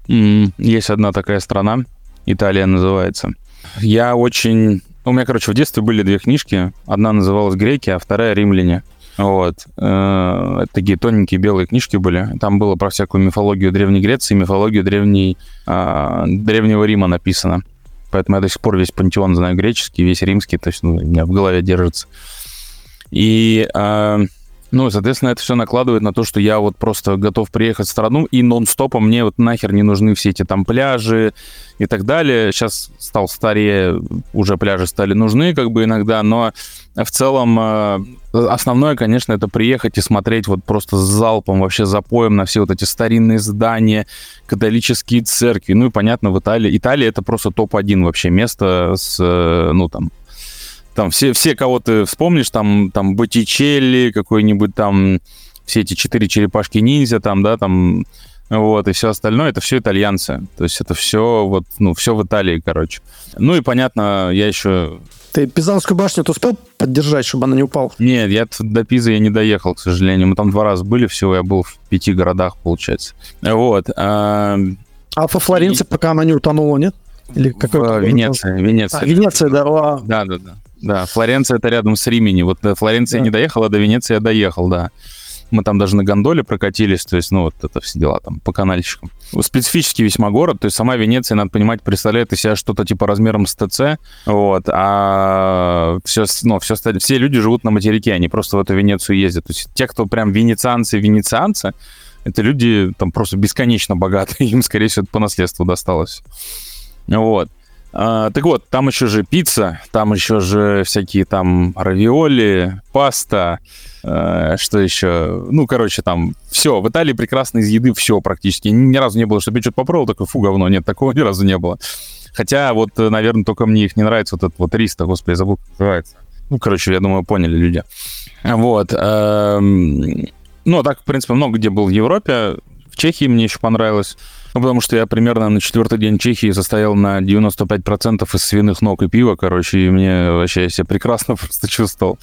Есть одна такая страна, Италия называется. Я очень... У меня, короче, в детстве были две книжки. Одна называлась «Греки», а вторая «Римляне». Вот. Э, такие тоненькие белые книжки были. Там было про всякую мифологию Древней Греции, мифологию древней, э, Древнего Рима написано. Поэтому я до сих пор весь пантеон знаю греческий, весь римский, то есть ну, у меня в голове держится. И э, ну, соответственно, это все накладывает на то, что я вот просто готов приехать в страну, и нон-стопом мне вот нахер не нужны все эти там пляжи и так далее. Сейчас стал старее, уже пляжи стали нужны как бы иногда, но в целом э, основное, конечно, это приехать и смотреть вот просто с залпом, вообще запоем на все вот эти старинные здания, католические церкви. Ну и понятно, в Италии. Италия это просто топ-1 вообще место с, э, ну там, там все, все кого ты вспомнишь, там, там Боттичелли, какой-нибудь там, все эти четыре черепашки ниндзя, там, да, там, вот, и все остальное, это все итальянцы. То есть это все вот, ну, все в Италии, короче. Ну и понятно, я еще... Ты Пизанскую башню ты успел поддержать, чтобы она не упала? Нет, я до Пизы я не доехал, к сожалению. Мы там два раза были всего, я был в пяти городах, получается. Вот. А, а по Флоренции, и... пока она не утонула, нет? Или какой Венеция, Венеция. А, Венеция, да. Да, да, да. Да, Флоренция это рядом с Римини. Вот до Флоренции да. не доехал, а до Венеции я доехал, да. Мы там даже на гондоле прокатились, то есть, ну, вот это все дела там по канальчикам. Специфический весьма город, то есть сама Венеция, надо понимать, представляет из себя что-то типа размером с ТЦ, вот, а все, ну, все, все люди живут на материке, они просто в эту Венецию ездят. То есть те, кто прям венецианцы, венецианцы, это люди там просто бесконечно богатые, <laughs> им, скорее всего, это по наследству досталось. Вот. А, так вот, там еще же пицца, там еще же всякие там равиоли, паста, э, что еще? Ну, короче, там все. В Италии прекрасно из еды все практически. Ни, разу не было, чтобы я что-то попробовал, такой, фу, говно. Нет, такого ни разу не было. Хотя вот, наверное, только мне их не нравится, вот этот вот риста, господи, забыл, как называется. Ну, короче, я думаю, поняли люди. Вот. Эм, ну, а так, в принципе, много где был в Европе. В Чехии мне еще понравилось. Ну, потому что я примерно на четвертый день Чехии состоял на 95% из свиных ног и пива, короче, и мне вообще я себя прекрасно <laughs> просто чувствовал.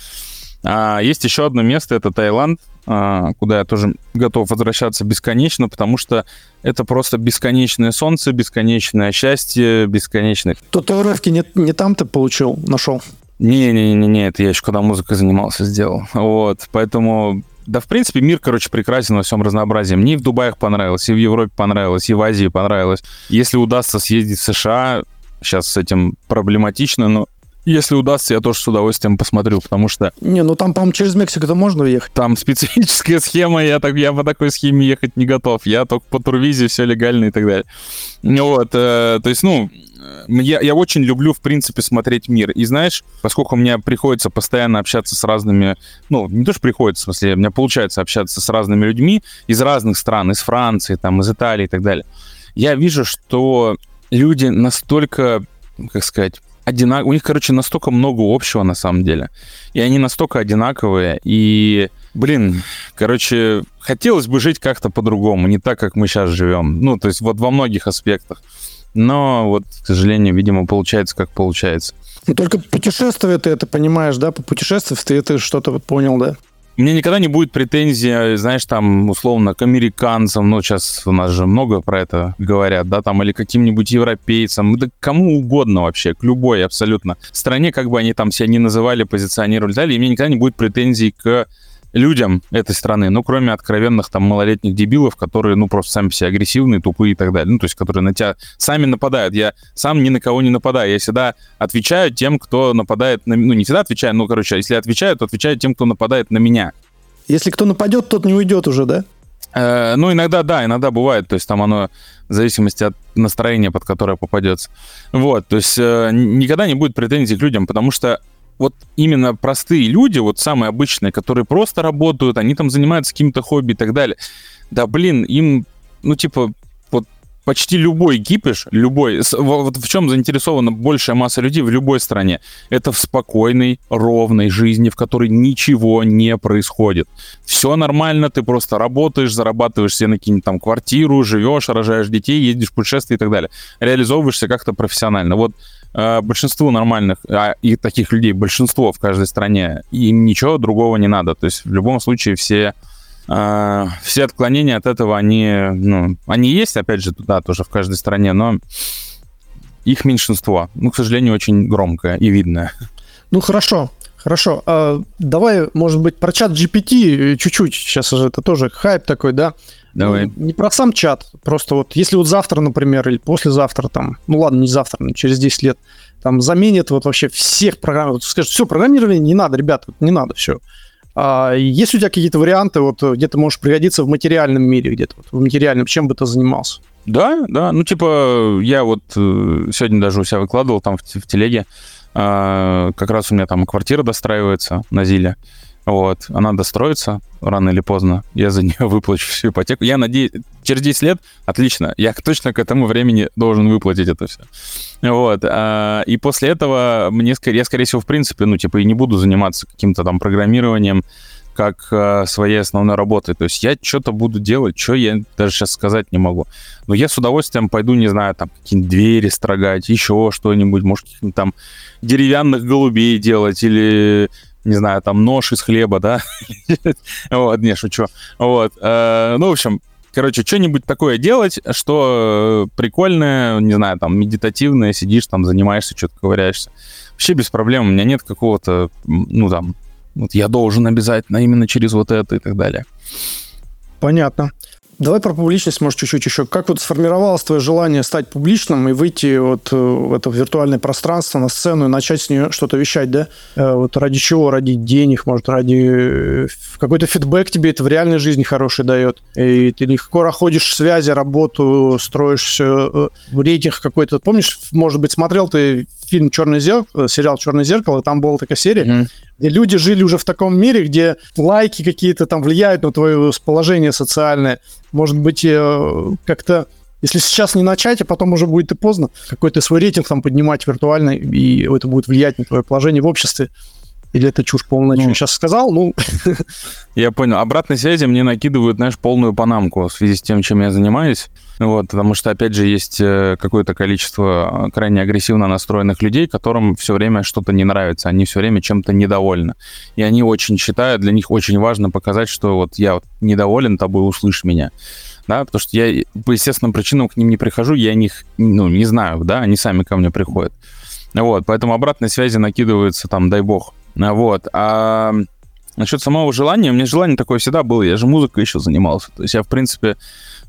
А есть еще одно место, это Таиланд, а, куда я тоже готов возвращаться бесконечно, потому что это просто бесконечное солнце, бесконечное счастье, бесконечное... Татуировки не, не там ты получил, нашел? Не-не-не, это я еще когда музыкой занимался, сделал. Вот, поэтому да, в принципе, мир, короче, прекрасен во всем разнообразии. Мне и в Дубаях понравилось, и в Европе понравилось, и в Азии понравилось. Если удастся съездить в США, сейчас с этим проблематично, но если удастся, я тоже с удовольствием посмотрю, потому что... Не, ну там, по-моему, через Мексику-то можно ехать. Там специфическая <laughs> схема, я, так, я по такой схеме ехать не готов. Я только по турвизе, все легально и так далее. Вот, э, то есть, ну, я, я очень люблю, в принципе, смотреть мир. И знаешь, поскольку мне приходится постоянно общаться с разными, ну, не то, что приходится, в смысле, у меня получается общаться с разными людьми из разных стран, из Франции, там, из Италии и так далее, я вижу, что люди настолько, как сказать, одинаковые. У них, короче, настолько много общего на самом деле. И они настолько одинаковые. И, блин, короче, хотелось бы жить как-то по-другому, не так, как мы сейчас живем. Ну, то есть вот во многих аспектах. Но вот, к сожалению, видимо, получается, как получается. Ну, только путешествие ты это понимаешь, да? По путешествию ты это что-то понял, да? У меня никогда не будет претензий, знаешь, там, условно, к американцам, ну, сейчас у нас же много про это говорят, да, там, или каким-нибудь европейцам, да кому угодно вообще, к любой абсолютно стране, как бы они там себя не называли, позиционировали, далее, и у меня никогда не будет претензий к людям этой страны, ну, кроме откровенных там малолетних дебилов, которые, ну, просто сами все агрессивные, тупые и так далее. Ну, то есть, которые на тебя сами нападают. Я сам ни на кого не нападаю. Я всегда отвечаю тем, кто нападает на... Ну, не всегда отвечаю, ну, короче, если отвечаю, то отвечаю тем, кто нападает на меня. Если кто нападет, тот не уйдет уже, да? Э, ну, иногда, да, иногда бывает. То есть там оно в зависимости от настроения, под которое попадется. Вот, то есть э, никогда не будет претензий к людям, потому что вот именно простые люди, вот самые обычные, которые просто работают, они там занимаются каким-то хобби и так далее. Да, блин, им, ну, типа, вот почти любой кипиш, любой, вот в чем заинтересована большая масса людей в любой стране, это в спокойной, ровной жизни, в которой ничего не происходит. Все нормально, ты просто работаешь, зарабатываешь себе на какие-нибудь там квартиру, живешь, рожаешь детей, ездишь в путешествия и так далее. Реализовываешься как-то профессионально. Вот большинству нормальных, а и таких людей большинство в каждой стране, им ничего другого не надо. То есть в любом случае все э, все отклонения от этого, они, ну, они есть, опять же, да, тоже в каждой стране, но их меньшинство. Ну, к сожалению, очень громкое и видное. Ну, хорошо. Хорошо, а, давай, может быть, про чат GPT чуть-чуть. Сейчас же это тоже хайп такой, да? Давай. Не про сам чат, просто вот если вот завтра, например, или послезавтра там, ну ладно, не завтра, но через 10 лет, там заменит вот вообще всех программ, вот скажет, все, программирование не надо, ребят, вот не надо, все. А есть у тебя какие-то варианты, вот где ты можешь пригодиться в материальном мире, где-то вот, в материальном, чем бы ты занимался? Да, да, ну типа я вот э, сегодня даже у себя выкладывал там в, в телеге, а, как раз у меня там квартира достраивается на Зиле. Вот, она достроится рано или поздно, я за нее <laughs> выплачу всю ипотеку. Я надеюсь, через 10 лет, отлично, я точно к этому времени должен выплатить это все. Вот, а, и после этого мне, я, скорее всего, в принципе, ну, типа, и не буду заниматься каким-то там программированием, как э, своей основной работой. То есть я что-то буду делать, что я даже сейчас сказать не могу. Но я с удовольствием пойду, не знаю, там какие-нибудь двери строгать, еще что-нибудь, может, там деревянных голубей делать или не знаю, там нож из хлеба, да? <laughs> вот, не, шучу. Вот, э, ну, в общем, короче, что-нибудь такое делать, что прикольное, не знаю, там, медитативное, сидишь там, занимаешься, что-то ковыряешься. Вообще без проблем, у меня нет какого-то, ну, там, вот я должен обязательно именно через вот это и так далее. Понятно. Давай про публичность, может, чуть-чуть еще. Как вот сформировалось твое желание стать публичным и выйти вот э, в это виртуальное пространство, на сцену и начать с нее что-то вещать, да? Э, вот ради чего? Ради денег, может, ради... Э, какой-то фидбэк тебе это в реальной жизни хороший дает. И ты легко находишь связи, работу, строишь рейтинг какой-то. Помнишь, может быть, смотрел ты фильм «Черное зеркало», сериал «Черное зеркало», там была такая серия, mm-hmm где люди жили уже в таком мире, где лайки какие-то там влияют на твое положение социальное. Может быть, э, как-то если сейчас не начать, а потом уже будет и поздно, какой-то свой рейтинг там поднимать виртуально, и это будет влиять на твое положение в обществе. Или это чушь полная, ну, сейчас сказал, ну... <laughs> Я понял. Обратной связи мне накидывают, знаешь, полную панамку в связи с тем, чем я занимаюсь. Вот, потому что, опять же, есть э, какое-то количество крайне агрессивно настроенных людей, которым все время что-то не нравится, они все время чем-то недовольны. И они очень считают, для них очень важно показать, что вот я вот недоволен тобой, услышь меня. Да, потому что я по естественным причинам к ним не прихожу, я них, ну, не знаю, да, они сами ко мне приходят. Вот, поэтому обратной связи накидываются там, дай бог. Вот, а насчет самого желания, у меня желание такое всегда было, я же музыкой еще занимался. То есть я, в принципе,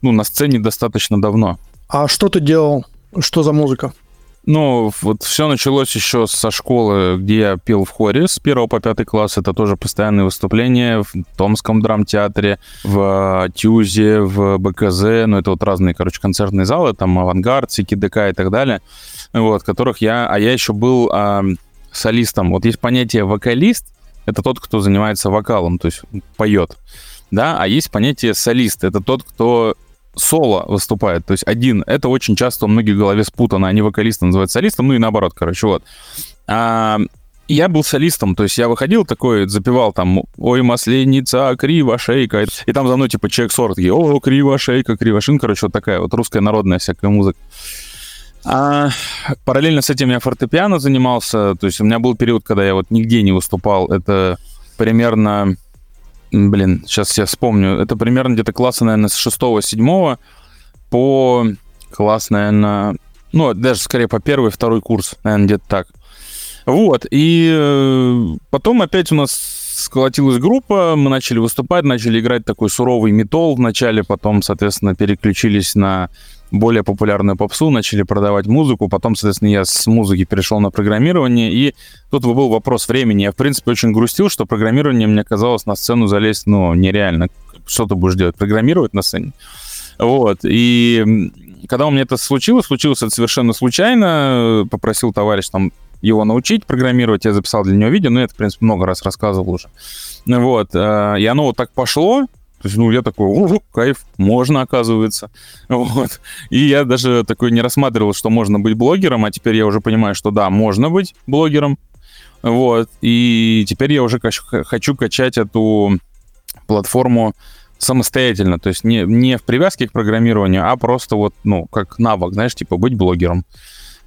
ну, на сцене достаточно давно. А что ты делал? Что за музыка? Ну, вот все началось еще со школы, где я пел в хоре с 1 по 5 класс. Это тоже постоянные выступления в Томском драмтеатре, в Тюзе, в БКЗ. Ну, это вот разные, короче, концертные залы, там Авангард, СИКИДК и так далее. Вот, которых я... А я еще был а, солистом. Вот есть понятие вокалист, это тот, кто занимается вокалом, то есть поет. Да, а есть понятие солист, это тот, кто соло выступает, то есть один. Это очень часто у многих в голове спутано. Они вокалиста называют солистом, ну и наоборот, короче, вот. А, я был солистом, то есть я выходил такой, запевал там «Ой, масленица, криво шейка», и там за мной типа человек 40 такие «О, криво шейка, криво шин», короче, вот такая вот русская народная всякая музыка. А, параллельно с этим я фортепиано занимался, то есть у меня был период, когда я вот нигде не выступал, это примерно блин, сейчас я вспомню, это примерно где-то класса, наверное, с 6-7 по класс, наверное, ну, даже скорее по первый, второй курс, наверное, где-то так. Вот, и э, потом опять у нас сколотилась группа, мы начали выступать, начали играть такой суровый метал вначале, потом, соответственно, переключились на более популярную попсу, начали продавать музыку, потом, соответственно, я с музыки перешел на программирование, и тут был вопрос времени. Я, в принципе, очень грустил, что программирование мне казалось на сцену залезть, ну, нереально. Что ты будешь делать? Программировать на сцене? Вот, и когда у меня это случилось, случилось это совершенно случайно, попросил товарищ там его научить программировать, я записал для него видео, но я это, в принципе, много раз рассказывал уже. Вот, э, и оно вот так пошло, то есть, ну, я такой, о, кайф, можно, оказывается. Вот. И я даже такой не рассматривал, что можно быть блогером, а теперь я уже понимаю, что да, можно быть блогером. Вот. И теперь я уже хочу качать эту платформу самостоятельно, то есть не, не в привязке к программированию, а просто вот, ну, как навык, знаешь, типа быть блогером.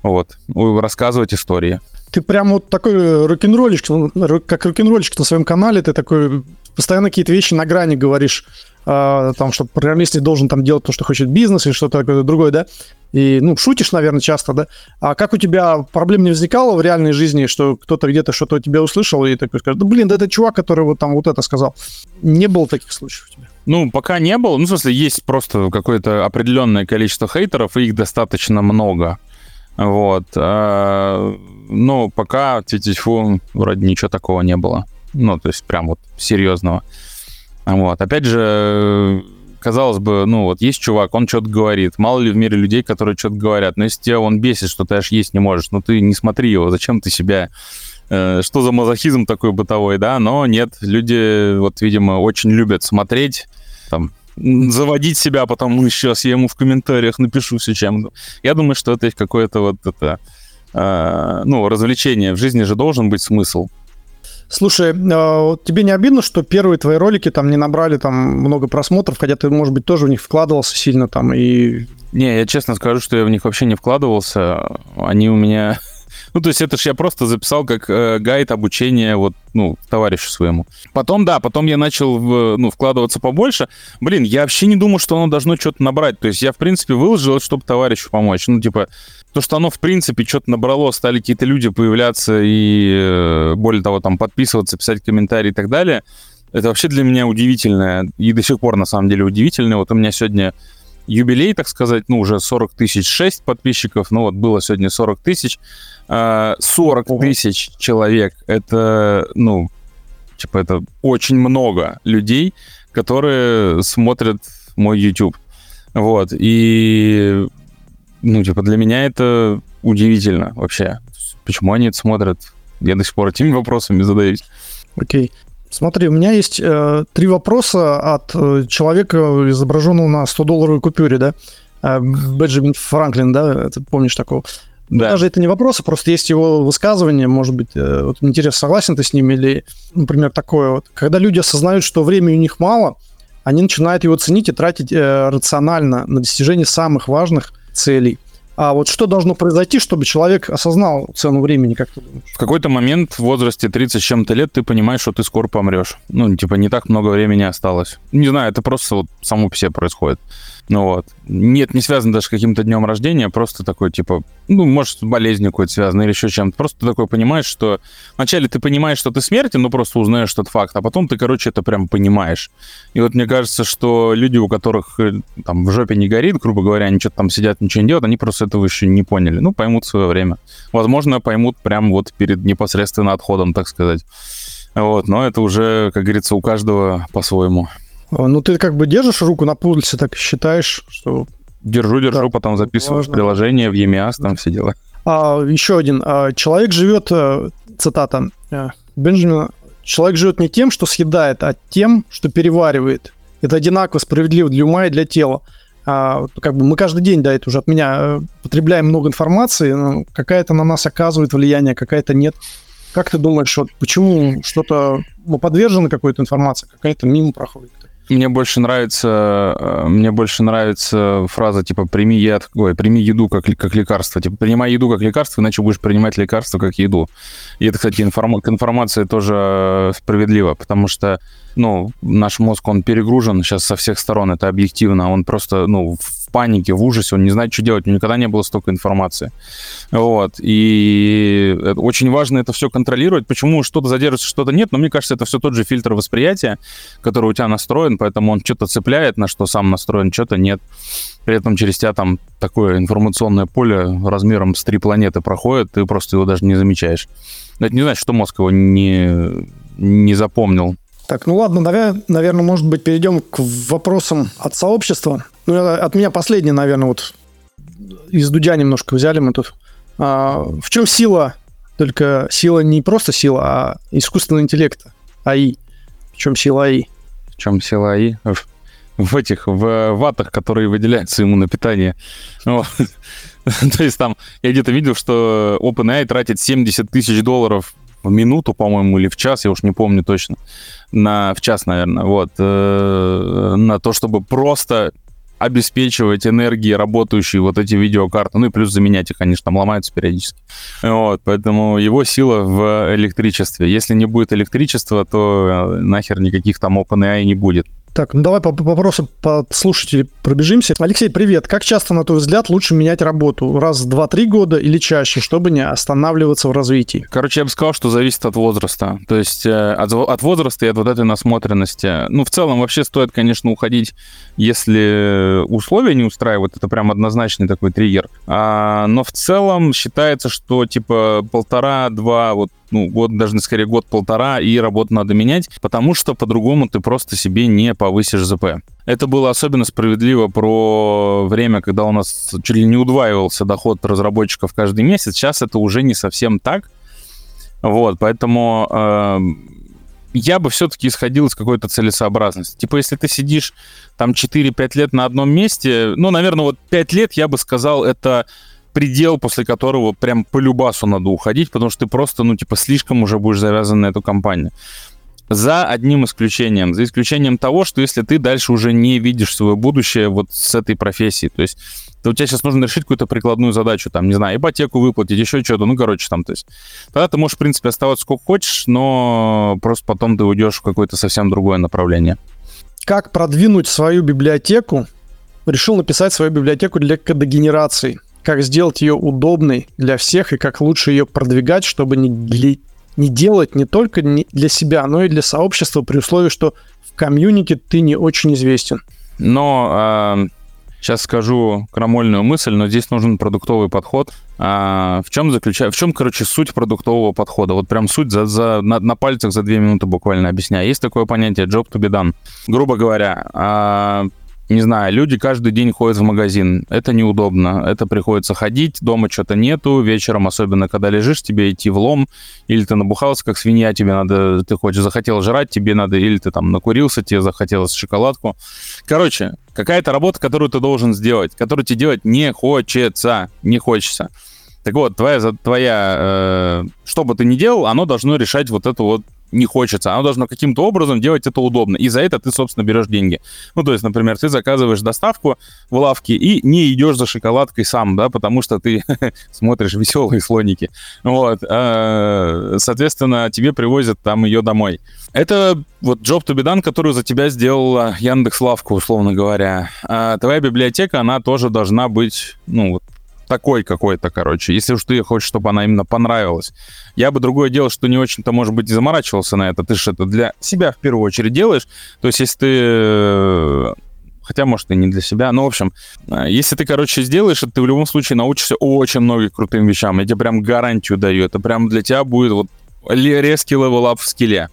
Вот. Рассказывать истории. Ты прям вот такой рок-н-ролльщик, ну, как рок-н-ролльщик на своем канале, ты такой постоянно какие-то вещи на грани говоришь, э, там, что программист не должен там делать то, что хочет бизнес или что-то такое другое, да? И, ну, шутишь, наверное, часто, да? А как у тебя проблем не возникало в реальной жизни, что кто-то где-то что-то у тебя услышал и такой скажет, да, блин, да это чувак, который вот там вот это сказал. Не было таких случаев у тебя? Ну, пока не было. Ну, в смысле, есть просто какое-то определенное количество хейтеров, и их достаточно много. Вот. А, ну, пока, тьфу вроде ничего такого не было. Ну, то есть прям вот серьезного. Вот. Опять же, казалось бы, ну вот есть чувак, он что-то говорит. Мало ли в мире людей, которые что-то говорят. Но если тебя он бесит, что ты аж есть не можешь, ну ты не смотри его, зачем ты себя... Э, что за мазохизм такой бытовой, да? Но нет, люди, вот, видимо, очень любят смотреть, там, заводить себя, потом ну, сейчас я ему в комментариях напишу все чем. Я думаю, что это какое-то вот это, э, ну, развлечение. В жизни же должен быть смысл. Слушай, а, тебе не обидно, что первые твои ролики там не набрали там много просмотров, хотя ты, может быть, тоже в них вкладывался сильно там и... Не, я честно скажу, что я в них вообще не вкладывался. Они у меня ну, то есть это ж я просто записал как э, гайд обучения вот, ну, товарищу своему. Потом, да, потом я начал в, ну, вкладываться побольше. Блин, я вообще не думал, что оно должно что-то набрать. То есть я, в принципе, выложил, чтобы товарищу помочь. Ну, типа, то, что оно, в принципе, что-то набрало, стали какие-то люди появляться и, э, более того, там, подписываться, писать комментарии и так далее, это вообще для меня удивительное. И до сих пор, на самом деле, удивительное. Вот у меня сегодня юбилей, так сказать, ну, уже 40 тысяч 6 подписчиков, ну, вот было сегодня 40 тысяч. 40 а, тысяч человек, это, ну, типа, это очень много людей, которые смотрят мой YouTube. Вот, и, ну, типа, для меня это удивительно вообще. Почему они это смотрят? Я до сих пор этими вопросами задаюсь. Окей. Смотри, у меня есть э, три вопроса от э, человека, изображенного на 100-долларовой купюре, да? Э, Бенджамин Франклин, да? Ты помнишь такого? Да. Даже это не вопрос, а просто есть его высказывание, может быть, э, вот интересно, согласен ты с ним или, например, такое вот. Когда люди осознают, что времени у них мало, они начинают его ценить и тратить э, рационально на достижение самых важных целей. А вот что должно произойти, чтобы человек осознал цену времени, как ты думаешь? В какой-то момент в возрасте 30 с чем-то лет ты понимаешь, что ты скоро помрешь. Ну, типа, не так много времени осталось. Не знаю, это просто вот само по себе происходит. Ну вот. Нет, не связано даже с каким-то днем рождения, просто такой, типа, ну, может, болезнью какой-то связано или еще чем-то. Просто ты такой понимаешь, что вначале ты понимаешь, что ты смертен, ну, просто узнаешь этот факт, а потом ты, короче, это прям понимаешь. И вот мне кажется, что люди, у которых э, там в жопе не горит, грубо говоря, они что-то там сидят, ничего не делают, они просто этого еще не поняли. Ну, поймут в свое время. Возможно, поймут прям вот перед непосредственно отходом, так сказать. Вот, но это уже, как говорится, у каждого по-своему. А, ну, ты как бы держишь руку на пульсе, так считаешь, что... Держу, держу, да, потом записываю важно. приложение, в EMIAS, там все дела. А, еще один. А, человек живет, э, цитата э, Бенджамина, человек живет не тем, что съедает, а тем, что переваривает. Это одинаково справедливо для ума и для тела. А, как бы мы каждый день, да, это уже от меня, э, потребляем много информации, но какая-то на нас оказывает влияние, какая-то нет. Как ты думаешь, вот почему что-то мы подвержены какой-то информации, какая-то мимо проходит? Мне больше нравится, э, мне больше нравится фраза типа «прими, яд, ой, прими еду как, как лекарство». Типа «принимай еду как лекарство, иначе будешь принимать лекарство как еду». И это, кстати, информ... к информации тоже справедливо, потому что ну, наш мозг, он перегружен сейчас со всех сторон, это объективно, он просто, ну, панике, в ужасе, он не знает, что делать, у него никогда не было столько информации. Вот, и очень важно это все контролировать, почему что-то задерживается, что-то нет, но мне кажется, это все тот же фильтр восприятия, который у тебя настроен, поэтому он что-то цепляет, на что сам настроен, что-то нет. При этом через тебя там такое информационное поле размером с три планеты проходит, ты просто его даже не замечаешь. Это не значит, что мозг его не, не запомнил. Так, ну ладно, наверное, может быть, перейдем к вопросам от сообщества. Ну, от меня последний, наверное, вот из Дудя немножко взяли мы тут. А, в чем сила? Только сила не просто сила, а искусственного интеллекта, АИ. В чем сила АИ? В чем сила АИ? В, в этих, в ватах, которые выделяются ему на питание. <laughs> То есть там, я где-то видел, что OpenAI тратит 70 тысяч долларов в минуту, по-моему, или в час, я уж не помню точно, на, в час, наверное, вот, э, на то, чтобы просто обеспечивать энергией работающие вот эти видеокарты, ну и плюс заменять их, конечно, там ломаются периодически. Вот, поэтому его сила в электричестве. Если не будет электричества, то э, нахер никаких там OpenAI не будет. Так, ну давай по, по вопросу по слушателей пробежимся. Алексей, привет. Как часто, на твой взгляд, лучше менять работу? Раз, два, три года или чаще, чтобы не останавливаться в развитии? Короче, я бы сказал, что зависит от возраста. То есть э, от, от возраста и от вот этой насмотренности. Ну, в целом, вообще стоит, конечно, уходить, если условия не устраивают. Это прям однозначный такой триггер. А, но в целом считается, что типа полтора-два вот ну, год, даже скорее год-полтора, и работу надо менять, потому что по-другому ты просто себе не повысишь ЗП. Это было особенно справедливо про время, когда у нас чуть ли не удваивался доход разработчиков каждый месяц. Сейчас это уже не совсем так. Вот, поэтому э, я бы все-таки исходил из какой-то целесообразности. Типа, если ты сидишь там 4-5 лет на одном месте, ну, наверное, вот 5 лет, я бы сказал, это предел, после которого прям по любасу надо уходить, потому что ты просто, ну, типа, слишком уже будешь завязан на эту компанию. За одним исключением. За исключением того, что если ты дальше уже не видишь свое будущее вот с этой профессией, то есть то у тебя сейчас нужно решить какую-то прикладную задачу, там, не знаю, ипотеку выплатить, еще что-то, ну, короче, там, то есть, тогда ты можешь, в принципе, оставаться сколько хочешь, но просто потом ты уйдешь в какое-то совсем другое направление. Как продвинуть свою библиотеку? Решил написать свою библиотеку для кодогенерации как сделать ее удобной для всех и как лучше ее продвигать, чтобы не, для, не делать не только для себя, но и для сообщества при условии, что в комьюнике ты не очень известен. Но э, сейчас скажу крамольную мысль, но здесь нужен продуктовый подход. А, в чем заключается, в чем, короче, суть продуктового подхода? Вот прям суть за, за, на, на пальцах за две минуты буквально объясняю. Есть такое понятие job to be done. Грубо говоря, а, не знаю, люди каждый день ходят в магазин. Это неудобно. Это приходится ходить, дома что-то нету, вечером, особенно когда лежишь, тебе идти в лом, или ты набухался, как свинья, тебе надо, ты хочешь, захотел жрать, тебе надо, или ты там накурился, тебе захотелось шоколадку. Короче, какая-то работа, которую ты должен сделать, которую тебе делать не хочется, не хочется. Так вот, твоя, твоя э, что бы ты ни делал, оно должно решать вот эту вот не хочется. Оно должно каким-то образом делать это удобно. И за это ты, собственно, берешь деньги. Ну, то есть, например, ты заказываешь доставку в лавке и не идешь за шоколадкой сам, да, потому что ты <laughs> смотришь веселые слоники. Вот. А, соответственно, тебе привозят там ее домой. Это вот job to be done, которую за тебя сделала Яндекс Лавка, условно говоря. А твоя библиотека, она тоже должна быть, ну, вот такой какой-то, короче. Если уж ты хочешь, чтобы она именно понравилась. Я бы другое дело, что не очень-то, может быть, заморачивался на это. Ты же это для себя в первую очередь делаешь. То есть, если ты э, хотя, может, и не для себя. Ну, в общем, э, если ты, короче, сделаешь это, ты в любом случае научишься очень многим крутым вещам. Я тебе прям гарантию даю. Это прям для тебя будет вот резкий level up в скилле.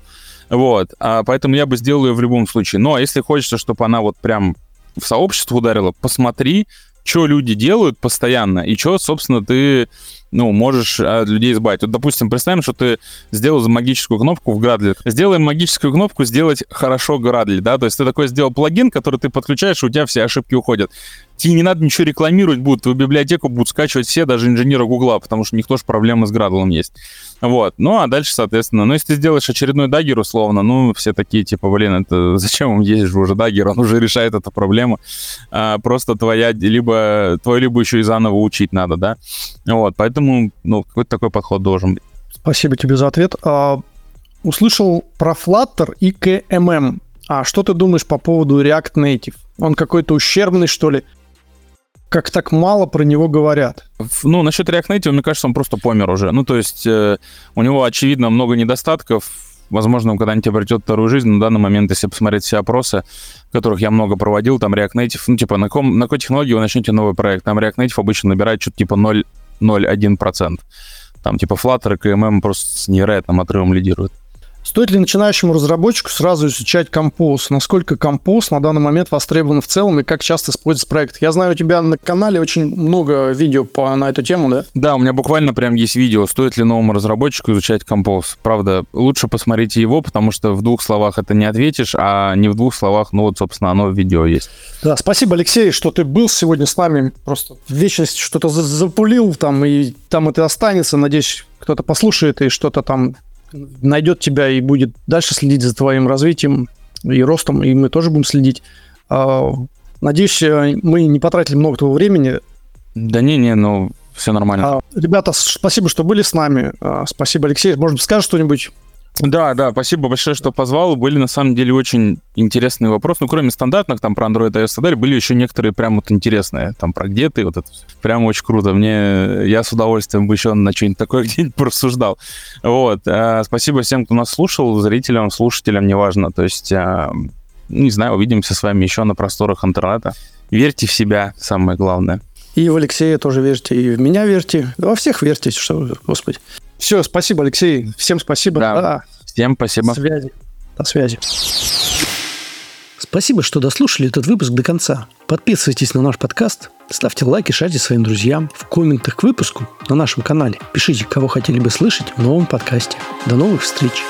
Вот. А поэтому я бы сделал ее в любом случае. Но если хочется, чтобы она вот прям в сообщество ударила, посмотри, что люди делают постоянно, и что, собственно, ты ну, можешь от людей избавить. Вот, допустим, представим, что ты сделал за магическую кнопку в Gradle. Сделаем магическую кнопку «Сделать хорошо Gradle», да, то есть ты такой сделал плагин, который ты подключаешь, и у тебя все ошибки уходят. Тебе не надо ничего рекламировать будут, твою библиотеку будут скачивать все, даже инженеры Гугла, потому что у них тоже проблемы с Gradle есть. Вот. Ну, а дальше, соответственно, ну, если ты сделаешь очередной Dagger, условно, ну, все такие, типа, блин, это <laughs> зачем есть же уже Dagger, он уже решает эту проблему. А, просто твоя, либо, твою либо еще и заново учить надо, да. Вот, поэтому, ну, какой-то такой подход должен быть. Спасибо тебе за ответ. А, услышал про Flutter и KMM. А что ты думаешь по поводу React Native? Он какой-то ущербный, что ли? как так мало про него говорят. Ну, насчет React Native, мне кажется, он просто помер уже. Ну, то есть э, у него, очевидно, много недостатков. Возможно, он когда-нибудь обретет вторую жизнь. На данный момент, если посмотреть все опросы, которых я много проводил, там React Native, ну, типа, на, ком, на какой технологии вы начнете новый проект? Там React Native обычно набирает что-то типа 0,01%. Там, типа, Flutter и KMM просто с невероятным отрывом лидируют. Стоит ли начинающему разработчику сразу изучать композ? Насколько композ на данный момент востребован в целом и как часто используется проект? Я знаю, у тебя на канале очень много видео по, на эту тему, да? Да, у меня буквально прям есть видео, стоит ли новому разработчику изучать композ. Правда, лучше посмотрите его, потому что в двух словах это не ответишь, а не в двух словах, ну вот, собственно, оно в видео есть. Да, спасибо, Алексей, что ты был сегодня с нами. Просто вечность что-то запулил там, и там это останется. Надеюсь, кто-то послушает и что-то там найдет тебя и будет дальше следить за твоим развитием и ростом, и мы тоже будем следить. А, надеюсь, э, мы не потратили много твоего времени. Да не, не, ну все нормально. А, ребята, спасибо, что были с нами. А, спасибо, Алексей. Может, скажешь что-нибудь? Да, да, спасибо большое, что позвал. Были на самом деле очень интересные вопросы. Ну, кроме стандартных, там про Android, iOS и далее, были еще некоторые прям вот интересные. Там про где ты, вот это прям очень круто. Мне, я с удовольствием бы еще на что-нибудь такое <laughs> где-нибудь порассуждал. Вот. А, спасибо всем, кто нас слушал, зрителям, слушателям, неважно. То есть, а, не знаю, увидимся с вами еще на просторах интернета. Верьте в себя, самое главное. И в Алексея тоже верьте, и в меня верьте. Во всех верьте, что, господи. Все, спасибо, Алексей. Всем спасибо. Да. да. Всем спасибо. До связи. До связи. Спасибо, что дослушали этот выпуск до конца. Подписывайтесь на наш подкаст, ставьте лайки, шарьте своим друзьям. В комментах к выпуску на нашем канале пишите, кого хотели бы слышать в новом подкасте. До новых встреч!